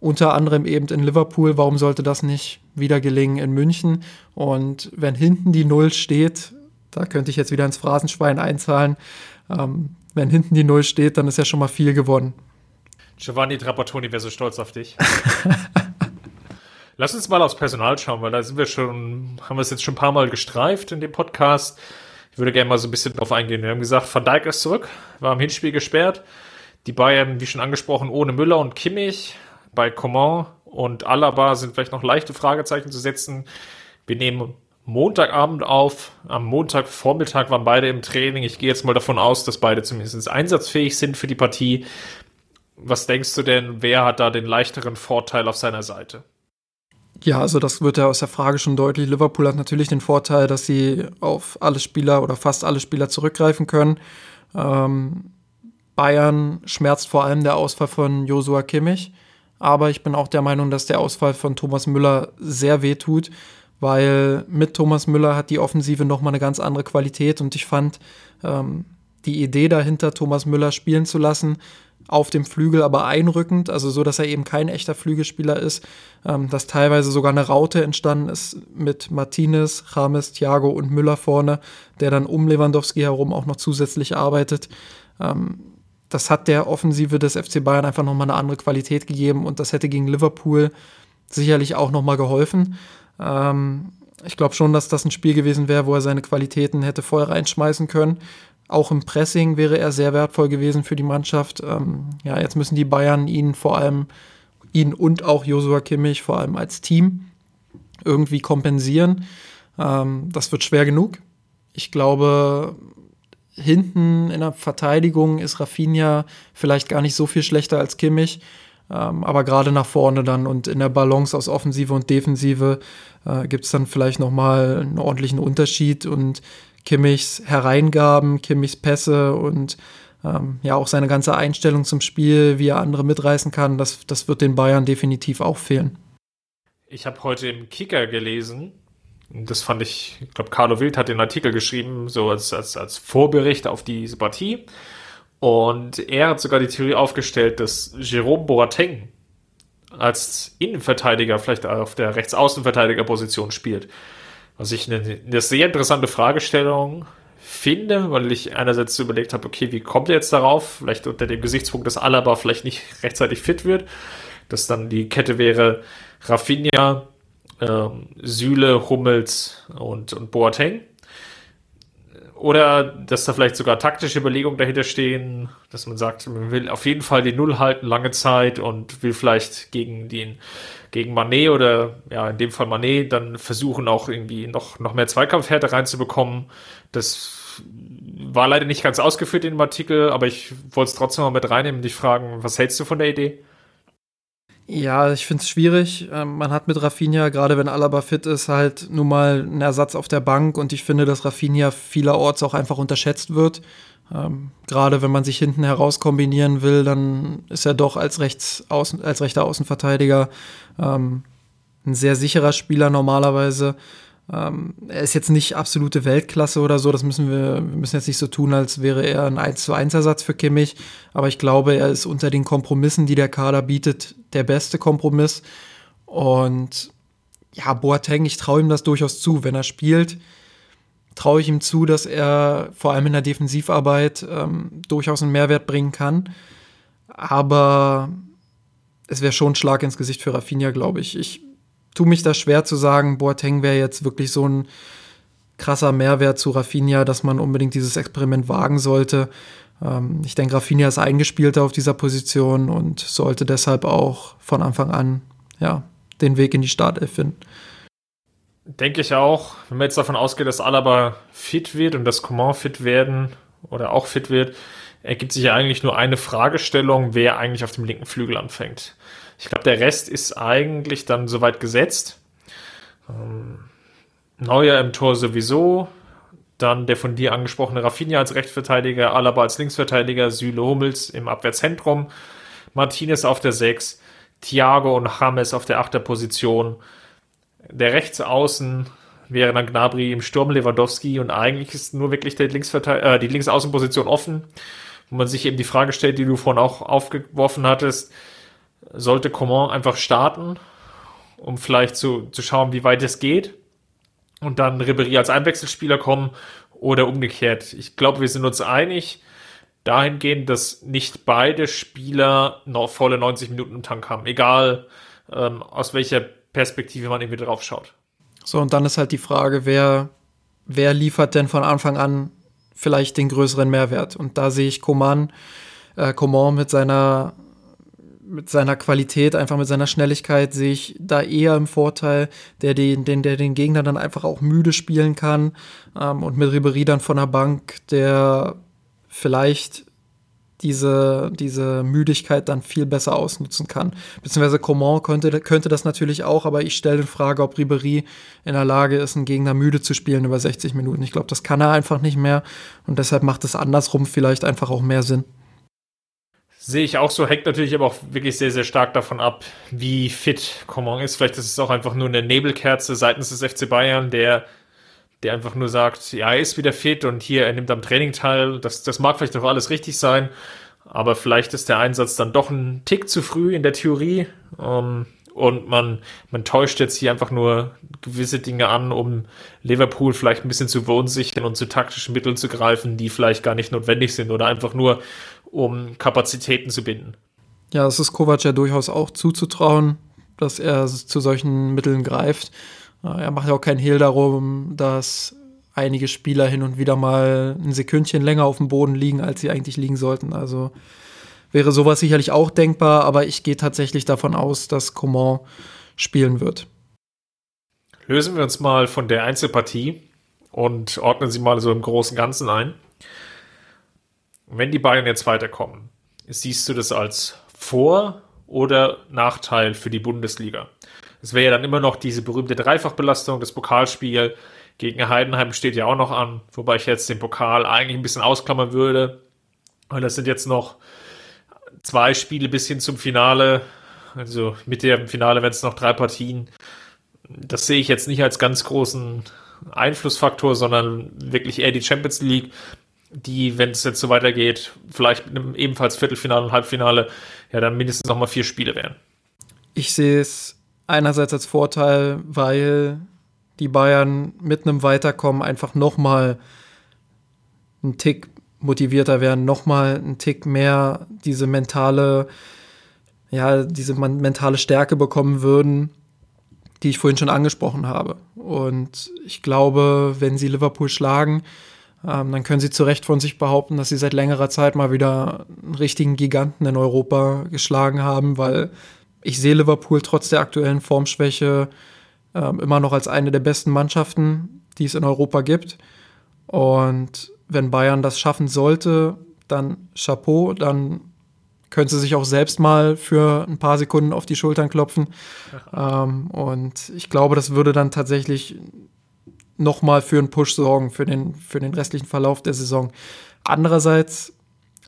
Unter anderem eben in Liverpool. Warum sollte das nicht wieder gelingen in München? Und wenn hinten die Null steht, da könnte ich jetzt wieder ins Phrasenschwein einzahlen. Ähm, wenn hinten die Null steht, dann ist ja schon mal viel gewonnen. Giovanni Trapattoni wäre so stolz auf dich. Lass uns mal aufs Personal schauen, weil da sind wir schon, haben wir es jetzt schon ein paar Mal gestreift in dem Podcast. Ich würde gerne mal so ein bisschen drauf eingehen. Wir haben gesagt, Van Dijk ist zurück, war im Hinspiel gesperrt. Die Bayern, wie schon angesprochen, ohne Müller und Kimmich. Bei Coman und Alaba sind vielleicht noch leichte Fragezeichen zu setzen. Wir nehmen Montagabend auf. Am Montagvormittag waren beide im Training. Ich gehe jetzt mal davon aus, dass beide zumindest einsatzfähig sind für die Partie. Was denkst du denn, wer hat da den leichteren Vorteil auf seiner Seite? Ja, also das wird ja aus der Frage schon deutlich. Liverpool hat natürlich den Vorteil, dass sie auf alle Spieler oder fast alle Spieler zurückgreifen können. Ähm, Bayern schmerzt vor allem der Ausfall von Josua Kimmich. Aber ich bin auch der Meinung, dass der Ausfall von Thomas Müller sehr weh tut weil mit Thomas Müller hat die Offensive nochmal eine ganz andere Qualität und ich fand ähm, die Idee dahinter, Thomas Müller spielen zu lassen, auf dem Flügel aber einrückend, also so, dass er eben kein echter Flügelspieler ist, ähm, dass teilweise sogar eine Raute entstanden ist mit Martinez, James, Thiago und Müller vorne, der dann um Lewandowski herum auch noch zusätzlich arbeitet. Ähm, das hat der Offensive des FC Bayern einfach nochmal eine andere Qualität gegeben und das hätte gegen Liverpool sicherlich auch nochmal geholfen. Ähm, ich glaube schon, dass das ein Spiel gewesen wäre, wo er seine Qualitäten hätte voll reinschmeißen können. Auch im Pressing wäre er sehr wertvoll gewesen für die Mannschaft. Ähm, ja, jetzt müssen die Bayern ihn vor allem, ihn und auch Josua Kimmich vor allem als Team irgendwie kompensieren. Ähm, das wird schwer genug. Ich glaube, hinten in der Verteidigung ist Rafinha vielleicht gar nicht so viel schlechter als Kimmich. Ähm, aber gerade nach vorne dann und in der Balance aus Offensive und Defensive äh, gibt es dann vielleicht nochmal einen ordentlichen Unterschied und Kimmichs Hereingaben, Kimmichs Pässe und ähm, ja auch seine ganze Einstellung zum Spiel, wie er andere mitreißen kann, das, das wird den Bayern definitiv auch fehlen. Ich habe heute im Kicker gelesen, das fand ich, ich glaube, Carlo Wild hat den Artikel geschrieben, so als, als, als Vorbericht auf diese Partie. Und er hat sogar die Theorie aufgestellt, dass Jerome Boateng als Innenverteidiger vielleicht auf der Rechtsaußenverteidigerposition spielt. Was ich eine, eine sehr interessante Fragestellung finde, weil ich einerseits überlegt habe, okay, wie kommt er jetzt darauf? Vielleicht unter dem Gesichtspunkt, dass Alaba vielleicht nicht rechtzeitig fit wird. Dass dann die Kette wäre Rafinha, ähm, Süle, Hummels und, und Boateng. Oder dass da vielleicht sogar taktische Überlegungen dahinter stehen, dass man sagt, man will auf jeden Fall die Null halten lange Zeit und will vielleicht gegen den gegen Manet oder ja in dem Fall Manet dann versuchen auch irgendwie noch noch mehr Zweikampfhärte reinzubekommen. Das war leider nicht ganz ausgeführt in dem Artikel, aber ich wollte es trotzdem mal mit reinnehmen und dich fragen, was hältst du von der Idee? Ja, ich finde es schwierig. Ähm, man hat mit Rafinha, gerade wenn Alaba fit ist, halt nun mal einen Ersatz auf der Bank und ich finde, dass Rafinha vielerorts auch einfach unterschätzt wird. Ähm, gerade wenn man sich hinten heraus kombinieren will, dann ist er doch als, rechts als rechter Außenverteidiger ähm, ein sehr sicherer Spieler normalerweise. Ähm, er ist jetzt nicht absolute Weltklasse oder so, das müssen wir, wir müssen jetzt nicht so tun, als wäre er ein 1 zu 1 Ersatz für Kimmich, aber ich glaube, er ist unter den Kompromissen, die der Kader bietet, der beste Kompromiss. Und ja, Boateng, ich traue ihm das durchaus zu, wenn er spielt, traue ich ihm zu, dass er vor allem in der Defensivarbeit ähm, durchaus einen Mehrwert bringen kann, aber es wäre schon ein Schlag ins Gesicht für Rafinha, glaube ich. Ich tue mich da schwer zu sagen, Boateng wäre jetzt wirklich so ein krasser Mehrwert zu Rafinha, dass man unbedingt dieses Experiment wagen sollte. Ähm, ich denke, Rafinha ist eingespielter auf dieser Position und sollte deshalb auch von Anfang an ja, den Weg in die Startelf finden. Denke ich auch. Wenn man jetzt davon ausgeht, dass Alaba fit wird und dass Coman fit werden oder auch fit wird, ergibt sich ja eigentlich nur eine Fragestellung, wer eigentlich auf dem linken Flügel anfängt. Ich glaube, der Rest ist eigentlich dann soweit gesetzt. Ähm, Neuer im Tor sowieso. Dann der von dir angesprochene Rafinha als Rechtsverteidiger, Alaba als Linksverteidiger, Süle Hummels im Abwehrzentrum, Martinez auf der 6, Thiago und James auf der 8. Position. Der Rechtsaußen wäre dann Gnabry im Sturm Lewandowski und eigentlich ist nur wirklich der äh, die Linksaußenposition offen, wo man sich eben die Frage stellt, die du vorhin auch aufgeworfen hattest, sollte Coman einfach starten, um vielleicht zu, zu schauen, wie weit es geht. Und dann Ribéry als Einwechselspieler kommen oder umgekehrt. Ich glaube, wir sind uns einig dahingehend, dass nicht beide Spieler noch volle 90 Minuten im Tank haben. Egal ähm, aus welcher Perspektive man irgendwie drauf schaut. So, und dann ist halt die Frage, wer, wer liefert denn von Anfang an vielleicht den größeren Mehrwert? Und da sehe ich Coman, äh, Coman mit seiner mit seiner Qualität, einfach mit seiner Schnelligkeit sehe ich da eher im Vorteil, der den, den, der den Gegner dann einfach auch müde spielen kann. Ähm, und mit Ribery dann von der Bank, der vielleicht diese, diese Müdigkeit dann viel besser ausnutzen kann. Beziehungsweise Coman könnte, könnte das natürlich auch, aber ich stelle in Frage, ob Ribery in der Lage ist, einen Gegner müde zu spielen über 60 Minuten. Ich glaube, das kann er einfach nicht mehr und deshalb macht es andersrum vielleicht einfach auch mehr Sinn. Sehe ich auch so, hängt natürlich aber auch wirklich sehr, sehr stark davon ab, wie fit Coman ist. Vielleicht ist es auch einfach nur eine Nebelkerze seitens des FC Bayern, der, der einfach nur sagt, ja, er ist wieder fit und hier, er nimmt am Training teil. Das, das mag vielleicht auch alles richtig sein, aber vielleicht ist der Einsatz dann doch ein Tick zu früh in der Theorie. Ähm, und man, man täuscht jetzt hier einfach nur gewisse Dinge an, um Liverpool vielleicht ein bisschen zu verunsichern und zu taktischen Mitteln zu greifen, die vielleicht gar nicht notwendig sind oder einfach nur um Kapazitäten zu binden. Ja, es ist Kovac ja durchaus auch zuzutrauen, dass er zu solchen Mitteln greift. Äh, er macht ja auch keinen Hehl darum, dass einige Spieler hin und wieder mal ein Sekündchen länger auf dem Boden liegen, als sie eigentlich liegen sollten. Also wäre sowas sicherlich auch denkbar, aber ich gehe tatsächlich davon aus, dass Coman spielen wird. Lösen wir uns mal von der Einzelpartie und ordnen sie mal so im großen Ganzen ein. Wenn die Bayern jetzt weiterkommen, siehst du das als Vor- oder Nachteil für die Bundesliga? Es wäre ja dann immer noch diese berühmte Dreifachbelastung, das Pokalspiel gegen Heidenheim steht ja auch noch an, wobei ich jetzt den Pokal eigentlich ein bisschen ausklammern würde, weil das sind jetzt noch zwei Spiele bis hin zum Finale. Also mit dem Finale werden es noch drei Partien. Das sehe ich jetzt nicht als ganz großen Einflussfaktor, sondern wirklich eher die Champions League, die, wenn es jetzt so weitergeht, vielleicht mit einem ebenfalls Viertelfinale und Halbfinale, ja dann mindestens nochmal vier Spiele wären. Ich sehe es einerseits als Vorteil, weil die Bayern mit einem Weiterkommen einfach nochmal einen Tick motivierter werden, nochmal einen Tick mehr diese mentale, ja, diese mentale Stärke bekommen würden, die ich vorhin schon angesprochen habe. Und ich glaube, wenn sie Liverpool schlagen, ähm, dann können sie zu Recht von sich behaupten, dass sie seit längerer Zeit mal wieder einen richtigen Giganten in Europa geschlagen haben, weil ich sehe Liverpool trotz der aktuellen Formschwäche ähm, immer noch als eine der besten Mannschaften, die es in Europa gibt. Und wenn Bayern das schaffen sollte, dann Chapeau, dann können sie sich auch selbst mal für ein paar Sekunden auf die Schultern klopfen. ähm, und ich glaube, das würde dann tatsächlich nochmal für einen Push sorgen, für den, für den restlichen Verlauf der Saison. Andererseits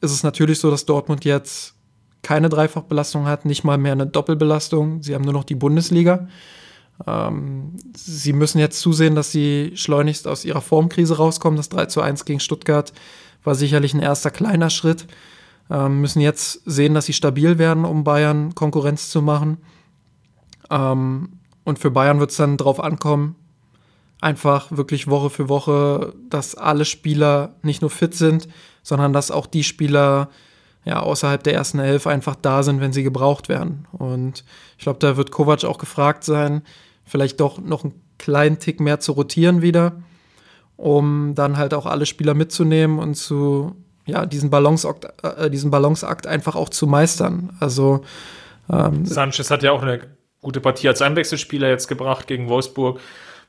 ist es natürlich so, dass Dortmund jetzt keine Dreifachbelastung hat, nicht mal mehr eine Doppelbelastung. Sie haben nur noch die Bundesliga. Ähm, sie müssen jetzt zusehen, dass sie schleunigst aus ihrer Formkrise rauskommen. Das 3 zu 1 gegen Stuttgart war sicherlich ein erster kleiner Schritt. Ähm, müssen jetzt sehen, dass sie stabil werden, um Bayern Konkurrenz zu machen. Ähm, und für Bayern wird es dann darauf ankommen, einfach wirklich Woche für Woche, dass alle Spieler nicht nur fit sind, sondern dass auch die Spieler ja, außerhalb der ersten Elf einfach da sind, wenn sie gebraucht werden. Und ich glaube, da wird Kovac auch gefragt sein, vielleicht doch noch einen kleinen Tick mehr zu rotieren wieder, um dann halt auch alle Spieler mitzunehmen und zu, ja, diesen Balanceakt, äh, diesen Balanceakt einfach auch zu meistern. Also ähm, Sanchez hat ja auch eine gute Partie als Einwechselspieler jetzt gebracht gegen Wolfsburg,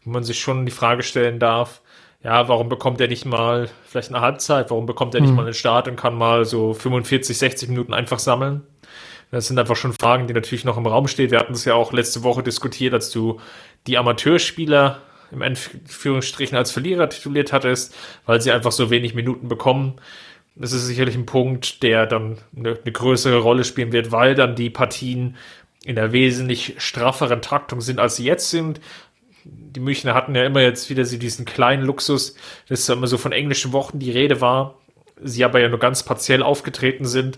wo man sich schon die Frage stellen darf, ja, warum bekommt er nicht mal vielleicht eine Halbzeit? Warum bekommt er nicht mhm. mal einen Start und kann mal so 45, 60 Minuten einfach sammeln? Das sind einfach schon Fragen, die natürlich noch im Raum stehen. Wir hatten es ja auch letzte Woche diskutiert, als du die Amateurspieler im Anführungsstrichen als Verlierer tituliert hattest, weil sie einfach so wenig Minuten bekommen. Das ist sicherlich ein Punkt, der dann eine, eine größere Rolle spielen wird, weil dann die Partien in der wesentlich strafferen Taktung sind, als sie jetzt sind die Münchner hatten ja immer jetzt wieder so diesen kleinen Luxus, dass immer so von englischen Wochen die Rede war, sie aber ja nur ganz partiell aufgetreten sind,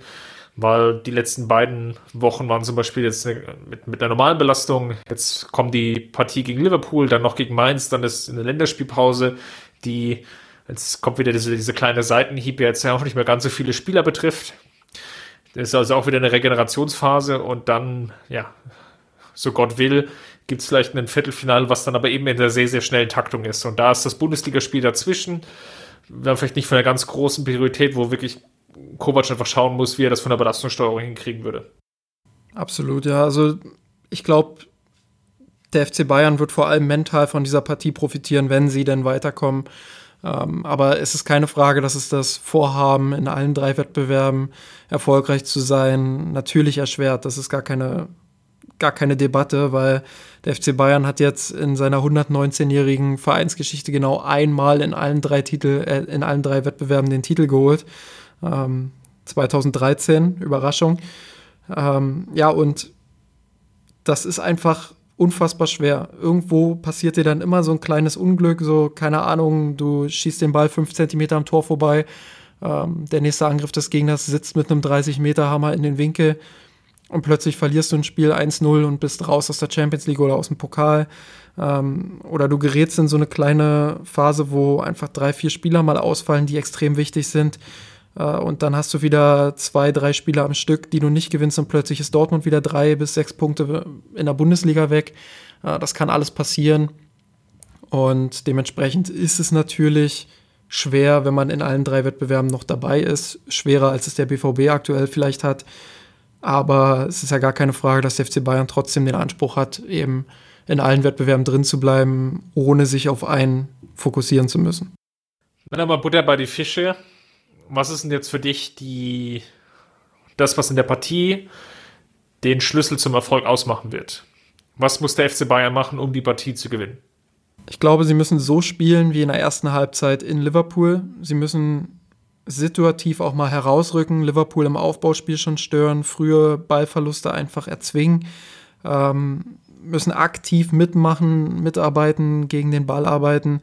weil die letzten beiden Wochen waren zum Beispiel jetzt mit, mit einer normalen Belastung. Jetzt kommt die Partie gegen Liverpool, dann noch gegen Mainz, dann ist eine Länderspielpause, die jetzt kommt wieder diese, diese kleine Seitenhieb, der jetzt ja auch nicht mehr ganz so viele Spieler betrifft. Das ist also auch wieder eine Regenerationsphase und dann, ja, so Gott will, gibt es vielleicht ein Viertelfinale, was dann aber eben in der sehr, sehr schnellen Taktung ist. Und da ist das Bundesligaspiel dazwischen, dann vielleicht nicht von einer ganz großen Priorität, wo wirklich Kovac einfach schauen muss, wie er das von der Belastungssteuerung hinkriegen würde. Absolut, ja. Also ich glaube, der FC Bayern wird vor allem mental von dieser Partie profitieren, wenn sie denn weiterkommen. Ähm, aber es ist keine Frage, dass es das Vorhaben, in allen drei Wettbewerben erfolgreich zu sein, natürlich erschwert. Das ist gar keine, gar keine Debatte, weil der FC Bayern hat jetzt in seiner 119-jährigen Vereinsgeschichte genau einmal in allen drei Titel, äh, in allen drei Wettbewerben den Titel geholt. Ähm, 2013, Überraschung. Ähm, ja, und das ist einfach unfassbar schwer. Irgendwo passiert dir dann immer so ein kleines Unglück, so, keine Ahnung, du schießt den Ball fünf Zentimeter am Tor vorbei, ähm, der nächste Angriff des Gegners sitzt mit einem 30-Meter-Hammer in den Winkel und plötzlich verlierst du ein Spiel 1-0 und bist raus aus der Champions League oder aus dem Pokal. Ähm, oder du gerätst in so eine kleine Phase, wo einfach drei, vier Spieler mal ausfallen, die extrem wichtig sind. Äh, und dann hast du wieder zwei, drei Spiele am Stück, die du nicht gewinnst und plötzlich ist Dortmund wieder drei bis sechs Punkte in der Bundesliga weg. Äh, das kann alles passieren. Und dementsprechend ist es natürlich schwer, wenn man in allen drei Wettbewerben noch dabei ist. Schwerer, als es der BVB aktuell vielleicht hat. Aber es ist ja gar keine Frage, dass der FC Bayern trotzdem den Anspruch hat, eben in allen Wettbewerben drin zu bleiben, ohne sich auf einen fokussieren zu müssen. Wenn aber Butter bei die Fische, was ist denn jetzt für dich die, das, was in der Partie den Schlüssel zum Erfolg ausmachen wird? Was muss der FC Bayern machen, um die Partie zu gewinnen? Ich glaube, sie müssen so spielen wie in der ersten Halbzeit in Liverpool. Sie müssen situativ auch mal herausrücken, Liverpool im Aufbauspiel schon stören, frühe Ballverluste einfach erzwingen, ähm, müssen aktiv mitmachen, mitarbeiten, gegen den Ball arbeiten.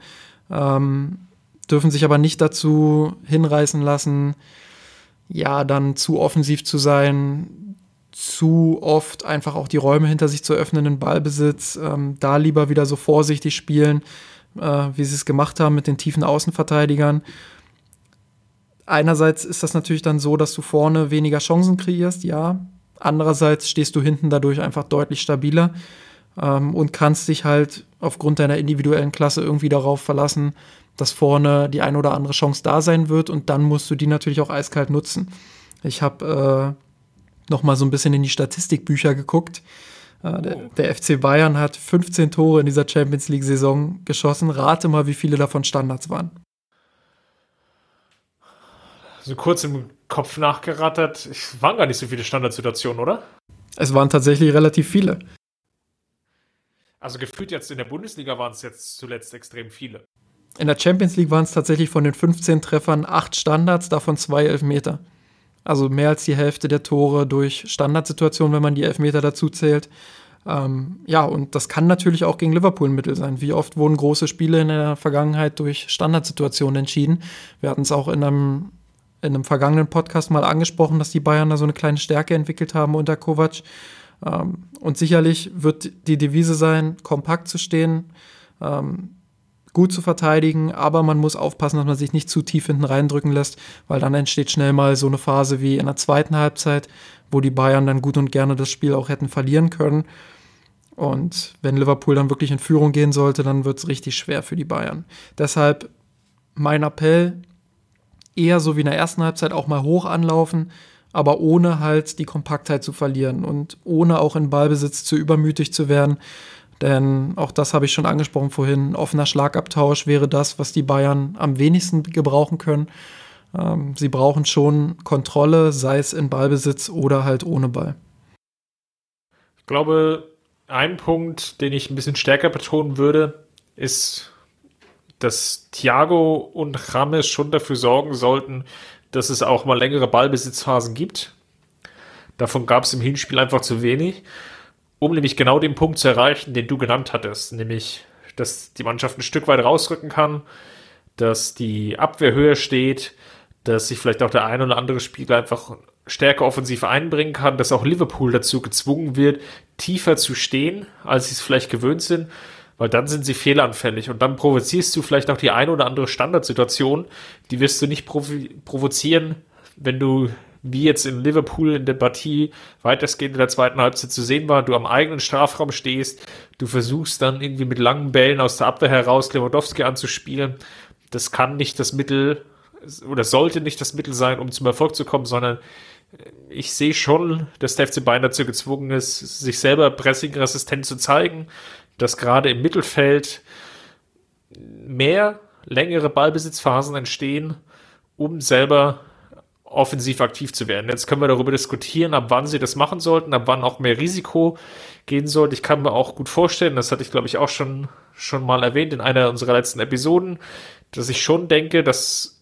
Ähm, dürfen sich aber nicht dazu hinreißen lassen, ja, dann zu offensiv zu sein, zu oft einfach auch die Räume hinter sich zu öffnen in Ballbesitz, ähm, da lieber wieder so vorsichtig spielen, äh, wie sie es gemacht haben mit den tiefen Außenverteidigern. Einerseits ist das natürlich dann so, dass du vorne weniger Chancen kreierst, ja. Andererseits stehst du hinten dadurch einfach deutlich stabiler ähm, und kannst dich halt aufgrund deiner individuellen Klasse irgendwie darauf verlassen, dass vorne die ein oder andere Chance da sein wird und dann musst du die natürlich auch eiskalt nutzen. Ich habe äh, noch mal so ein bisschen in die Statistikbücher geguckt. Äh, der, oh. der, FC Bayern hat 15 Tore in dieser Champions League Saison geschossen. Rate mal, wie viele davon Standards waren. So kurz im Kopf nachgerattert. Es waren gar nicht so viele Standardsituationen, oder? Es waren tatsächlich relativ viele. Also gefühlt jetzt in der Bundesliga waren es jetzt zuletzt extrem viele. In der Champions League waren es tatsächlich von den 15 Treffern 8 Standards, davon 2 Elfmeter. Also mehr als die Hälfte der Tore durch Standardsituationen, wenn man die Elfmeter dazu zählt. Ähm, ja, und das kann natürlich auch gegen Liverpool ein Mittel sein. Wie oft wurden große Spiele in der Vergangenheit durch Standardsituationen entschieden? Wir hatten es auch in einem, in einem vergangenen Podcast mal angesprochen, dass die Bayern da so eine kleine Stärke entwickelt haben unter Kovac. Ähm, und sicherlich wird die Devise sein, kompakt zu stehen, ähm, gut zu verteidigen, aber man muss aufpassen, dass man sich nicht zu tief hinten reindrücken lässt, weil dann entsteht schnell mal so eine Phase wie in der zweiten Halbzeit, wo die Bayern dann gut und gerne das Spiel auch hätten verlieren können. Und wenn Liverpool dann wirklich in Führung gehen sollte, dann wird es richtig schwer für die Bayern. Deshalb mein Appell, eher so wie in der ersten Halbzeit auch mal hoch anlaufen, aber ohne halt die Kompaktheit zu verlieren und ohne auch in Ballbesitz zu übermütig zu werden. Denn auch das habe ich schon angesprochen vorhin. Offener Schlagabtausch wäre das, was die Bayern am wenigsten gebrauchen können. Ähm, sie brauchen schon Kontrolle, sei es in Ballbesitz oder halt ohne Ball. Ich glaube, ein Punkt, den ich ein bisschen stärker betonen würde, ist, dass Thiago und Rames schon dafür sorgen sollten, dass es auch mal längere Ballbesitzphasen gibt. Davon gab es im Hinspiel einfach zu wenig um nämlich genau den Punkt zu erreichen, den du genannt hattest, nämlich, dass die Mannschaft ein Stück weit rausrücken kann, dass die Abwehr höher steht, dass sich vielleicht auch der ein oder andere Spieler einfach stärker offensiv einbringen kann, dass auch Liverpool dazu gezwungen wird, tiefer zu stehen, als sie es vielleicht gewöhnt sind, weil dann sind sie fehleranfällig und dann provozierst du vielleicht auch die ein oder andere Standardsituation, die wirst du nicht provo provozieren, wenn du wie jetzt in Liverpool in der Partie weitestgehend in der zweiten Halbzeit zu sehen war. Du am eigenen Strafraum stehst, du versuchst dann irgendwie mit langen Bällen aus der Abwehr heraus Lewandowski anzuspielen. Das kann nicht das Mittel oder sollte nicht das Mittel sein, um zum Erfolg zu kommen, sondern ich sehe schon, dass der FC Bayern dazu gezwungen ist, sich selber pressingresistent zu zeigen, dass gerade im Mittelfeld mehr längere Ballbesitzphasen entstehen, um selber offensiv aktiv zu werden. Jetzt können wir darüber diskutieren, ab wann sie das machen sollten, ab wann auch mehr Risiko gehen sollte. Ich kann mir auch gut vorstellen, das hatte ich glaube ich auch schon, schon mal erwähnt in einer unserer letzten Episoden, dass ich schon denke, dass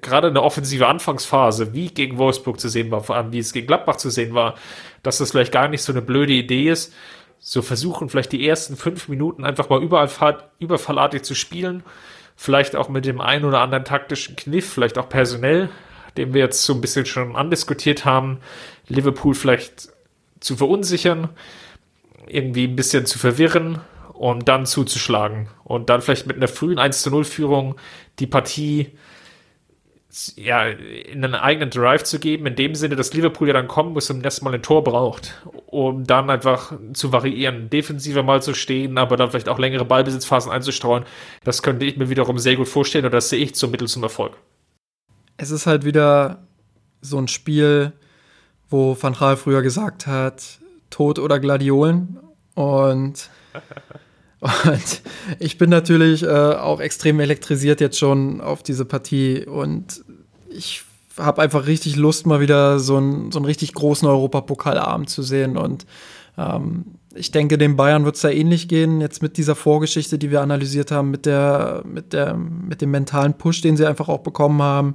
gerade eine offensive Anfangsphase, wie gegen Wolfsburg zu sehen war, vor allem wie es gegen Gladbach zu sehen war, dass das vielleicht gar nicht so eine blöde Idee ist. So versuchen vielleicht die ersten fünf Minuten einfach mal überall überfallartig zu spielen. Vielleicht auch mit dem einen oder anderen taktischen Kniff, vielleicht auch personell, den wir jetzt so ein bisschen schon andiskutiert haben, Liverpool vielleicht zu verunsichern, irgendwie ein bisschen zu verwirren und dann zuzuschlagen. Und dann vielleicht mit einer frühen 1 zu 0 Führung die Partie ja, in einen eigenen Drive zu geben, in dem Sinne, dass Liverpool ja dann kommen muss und erstmal ein Tor braucht, um dann einfach zu variieren, defensiver mal zu stehen, aber dann vielleicht auch längere Ballbesitzphasen einzustreuen. Das könnte ich mir wiederum sehr gut vorstellen und das sehe ich zum Mittel zum Erfolg. Es ist halt wieder so ein Spiel, wo Van Gaal früher gesagt hat, Tod oder Gladiolen und [laughs] Und ich bin natürlich äh, auch extrem elektrisiert jetzt schon auf diese Partie und ich habe einfach richtig Lust, mal wieder so, ein, so einen richtig großen Europapokalabend zu sehen. Und ähm, ich denke, dem Bayern wird es da ähnlich gehen, jetzt mit dieser Vorgeschichte, die wir analysiert haben, mit, der, mit, der, mit dem mentalen Push, den sie einfach auch bekommen haben.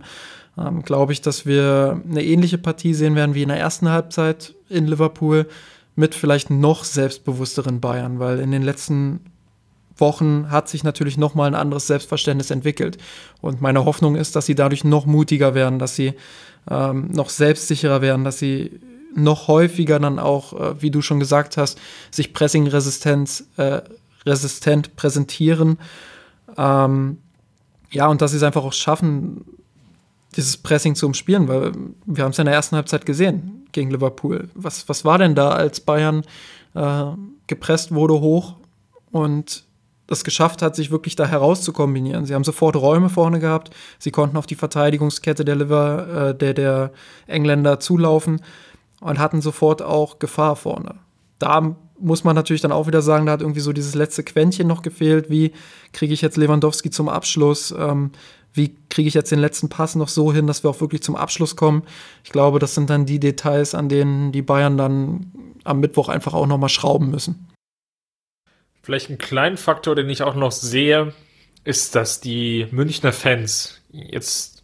Ähm, Glaube ich, dass wir eine ähnliche Partie sehen werden wie in der ersten Halbzeit in Liverpool mit vielleicht noch selbstbewussteren Bayern, weil in den letzten Wochen hat sich natürlich noch mal ein anderes Selbstverständnis entwickelt. Und meine Hoffnung ist, dass sie dadurch noch mutiger werden, dass sie ähm, noch selbstsicherer werden, dass sie noch häufiger dann auch, äh, wie du schon gesagt hast, sich pressingresistent äh, präsentieren. Ähm, ja, und dass sie es einfach auch schaffen, dieses Pressing zu umspielen, weil wir haben es in der ersten Halbzeit gesehen gegen Liverpool. Was, was war denn da, als Bayern äh, gepresst wurde hoch und das geschafft hat, sich wirklich da herauszukombinieren. Sie haben sofort Räume vorne gehabt, sie konnten auf die Verteidigungskette der, Liver, äh, der, der Engländer zulaufen und hatten sofort auch Gefahr vorne. Da muss man natürlich dann auch wieder sagen, da hat irgendwie so dieses letzte Quäntchen noch gefehlt. Wie kriege ich jetzt Lewandowski zum Abschluss? Ähm, wie kriege ich jetzt den letzten Pass noch so hin, dass wir auch wirklich zum Abschluss kommen? Ich glaube, das sind dann die Details, an denen die Bayern dann am Mittwoch einfach auch noch mal schrauben müssen. Vielleicht ein kleiner Faktor, den ich auch noch sehe, ist, dass die Münchner Fans jetzt,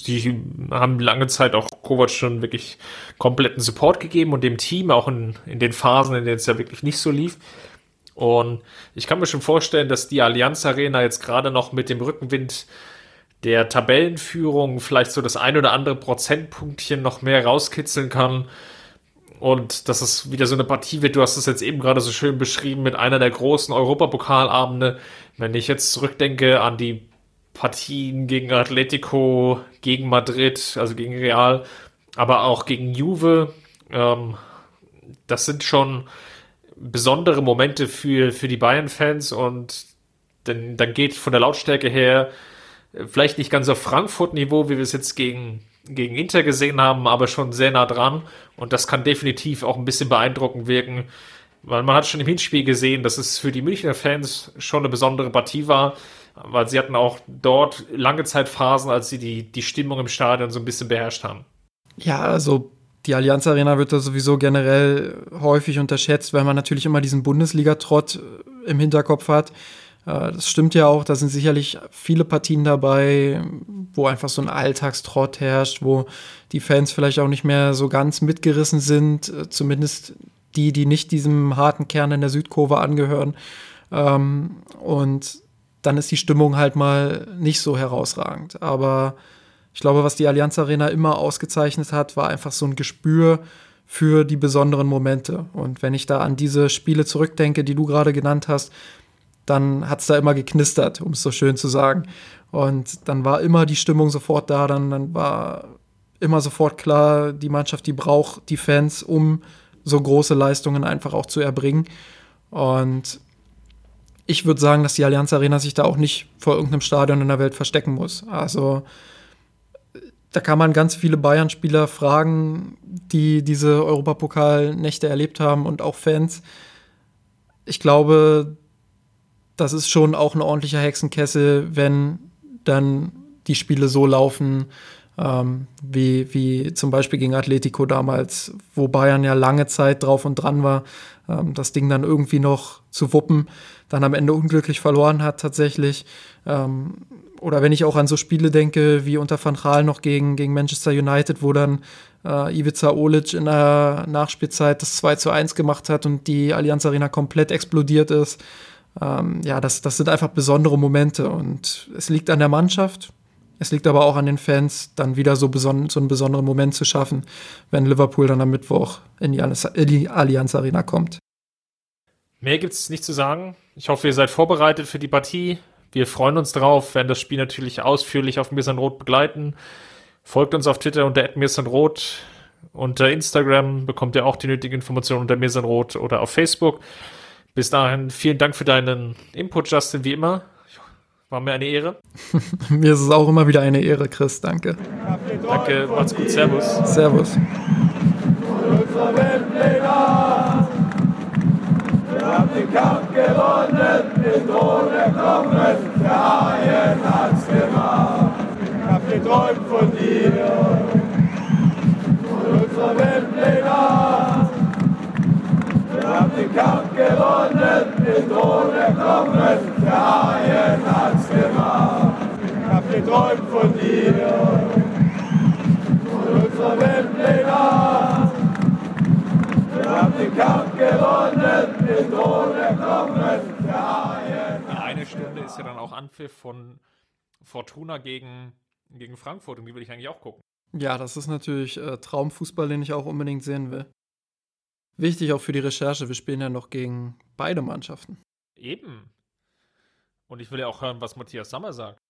sie haben lange Zeit auch Kovac schon wirklich kompletten Support gegeben und dem Team auch in, in den Phasen, in denen es ja wirklich nicht so lief. Und ich kann mir schon vorstellen, dass die Allianz Arena jetzt gerade noch mit dem Rückenwind der Tabellenführung vielleicht so das ein oder andere Prozentpunktchen noch mehr rauskitzeln kann und das ist wieder so eine Partie wird, du hast es jetzt eben gerade so schön beschrieben, mit einer der großen Europapokalabende. Wenn ich jetzt zurückdenke an die Partien gegen Atletico, gegen Madrid, also gegen Real, aber auch gegen Juve, ähm, das sind schon besondere Momente für, für die Bayern-Fans und dann, dann geht von der Lautstärke her vielleicht nicht ganz auf Frankfurt-Niveau, wie wir es jetzt gegen gegen Inter gesehen haben, aber schon sehr nah dran. Und das kann definitiv auch ein bisschen beeindruckend wirken, weil man hat schon im Hinspiel gesehen, dass es für die Münchner Fans schon eine besondere Partie war, weil sie hatten auch dort lange Zeit Phasen, als sie die, die Stimmung im Stadion so ein bisschen beherrscht haben. Ja, also die Allianz Arena wird da sowieso generell häufig unterschätzt, weil man natürlich immer diesen Bundesliga-Trott im Hinterkopf hat. Äh, das stimmt ja auch, da sind sicherlich viele Partien dabei, wo einfach so ein Alltagstrott herrscht, wo die Fans vielleicht auch nicht mehr so ganz mitgerissen sind, äh, zumindest die, die nicht diesem harten Kern in der Südkurve angehören. Ähm, und dann ist die Stimmung halt mal nicht so herausragend. Aber ich glaube, was die Allianz Arena immer ausgezeichnet hat, war einfach so ein Gespür für die besonderen Momente. Und wenn ich da an diese Spiele zurückdenke, die du gerade genannt hast, dann hat es da immer geknistert, um es so schön zu sagen. Und dann war immer die Stimmung sofort da, dann, dann war immer sofort klar, die Mannschaft, die braucht die Fans, um so große Leistungen einfach auch zu erbringen. Und ich würde sagen, dass die Allianz Arena sich da auch nicht vor irgendeinem Stadion in der Welt verstecken muss. Also da kann man ganz viele Bayern-Spieler fragen, die diese Europapokal-Nächte erlebt haben und auch Fans. Ich glaube, das ist schon auch ein ordentlicher Hexenkessel, wenn dann die Spiele so laufen, ähm, wie, wie zum Beispiel gegen Atletico damals, wo Bayern ja lange Zeit drauf und dran war, ähm, das Ding dann irgendwie noch zu wuppen, dann am Ende unglücklich verloren hat tatsächlich. Ähm, oder wenn ich auch an so Spiele denke, wie unter Van Gaal noch gegen, gegen Manchester United, wo dann äh, Ivica Olic in der Nachspielzeit das 2 zu 1 gemacht hat und die Allianz Arena komplett explodiert ist. Ähm, ja, das, das sind einfach besondere Momente und es liegt an der Mannschaft, es liegt aber auch an den Fans, dann wieder so, beson so einen besonderen Moment zu schaffen, wenn Liverpool dann am Mittwoch in die, in die Allianz Arena kommt. Mehr gibt es nicht zu sagen. Ich hoffe, ihr seid vorbereitet für die Partie. Wir freuen uns drauf, werden das Spiel natürlich ausführlich auf Mirsan Rot begleiten. Folgt uns auf Twitter unter Rot. Unter Instagram bekommt ihr auch die nötigen Informationen unter Mirsan Rot oder auf Facebook. Bis dahin, vielen Dank für deinen Input, Justin, wie immer. War mir eine Ehre. [laughs] mir ist es auch immer wieder eine Ehre, Chris. Danke. Danke, macht's gut. Servus. Servus. Wir haben den Kampf gewonnen, den Thron erkommen, der Haien hat's gemacht. Ich hab geträumt von dir, haben den Kampf gewonnen, den Thron erkommen, der Haien hat's gemacht. Ich hab geträumt von dir, von unserer Wembley-Nacht. Wir haben den Kampf gewonnen, den Thron erkommen, der Haien Die eine Stunde ist ja dann auch Anpfiff von Fortuna gegen, gegen Frankfurt und die will ich eigentlich auch gucken. Ja, das ist natürlich äh, Traumfußball, den ich auch unbedingt sehen will. Wichtig auch für die Recherche, wir spielen ja noch gegen beide Mannschaften. Eben. Und ich will ja auch hören, was Matthias Sammer sagt.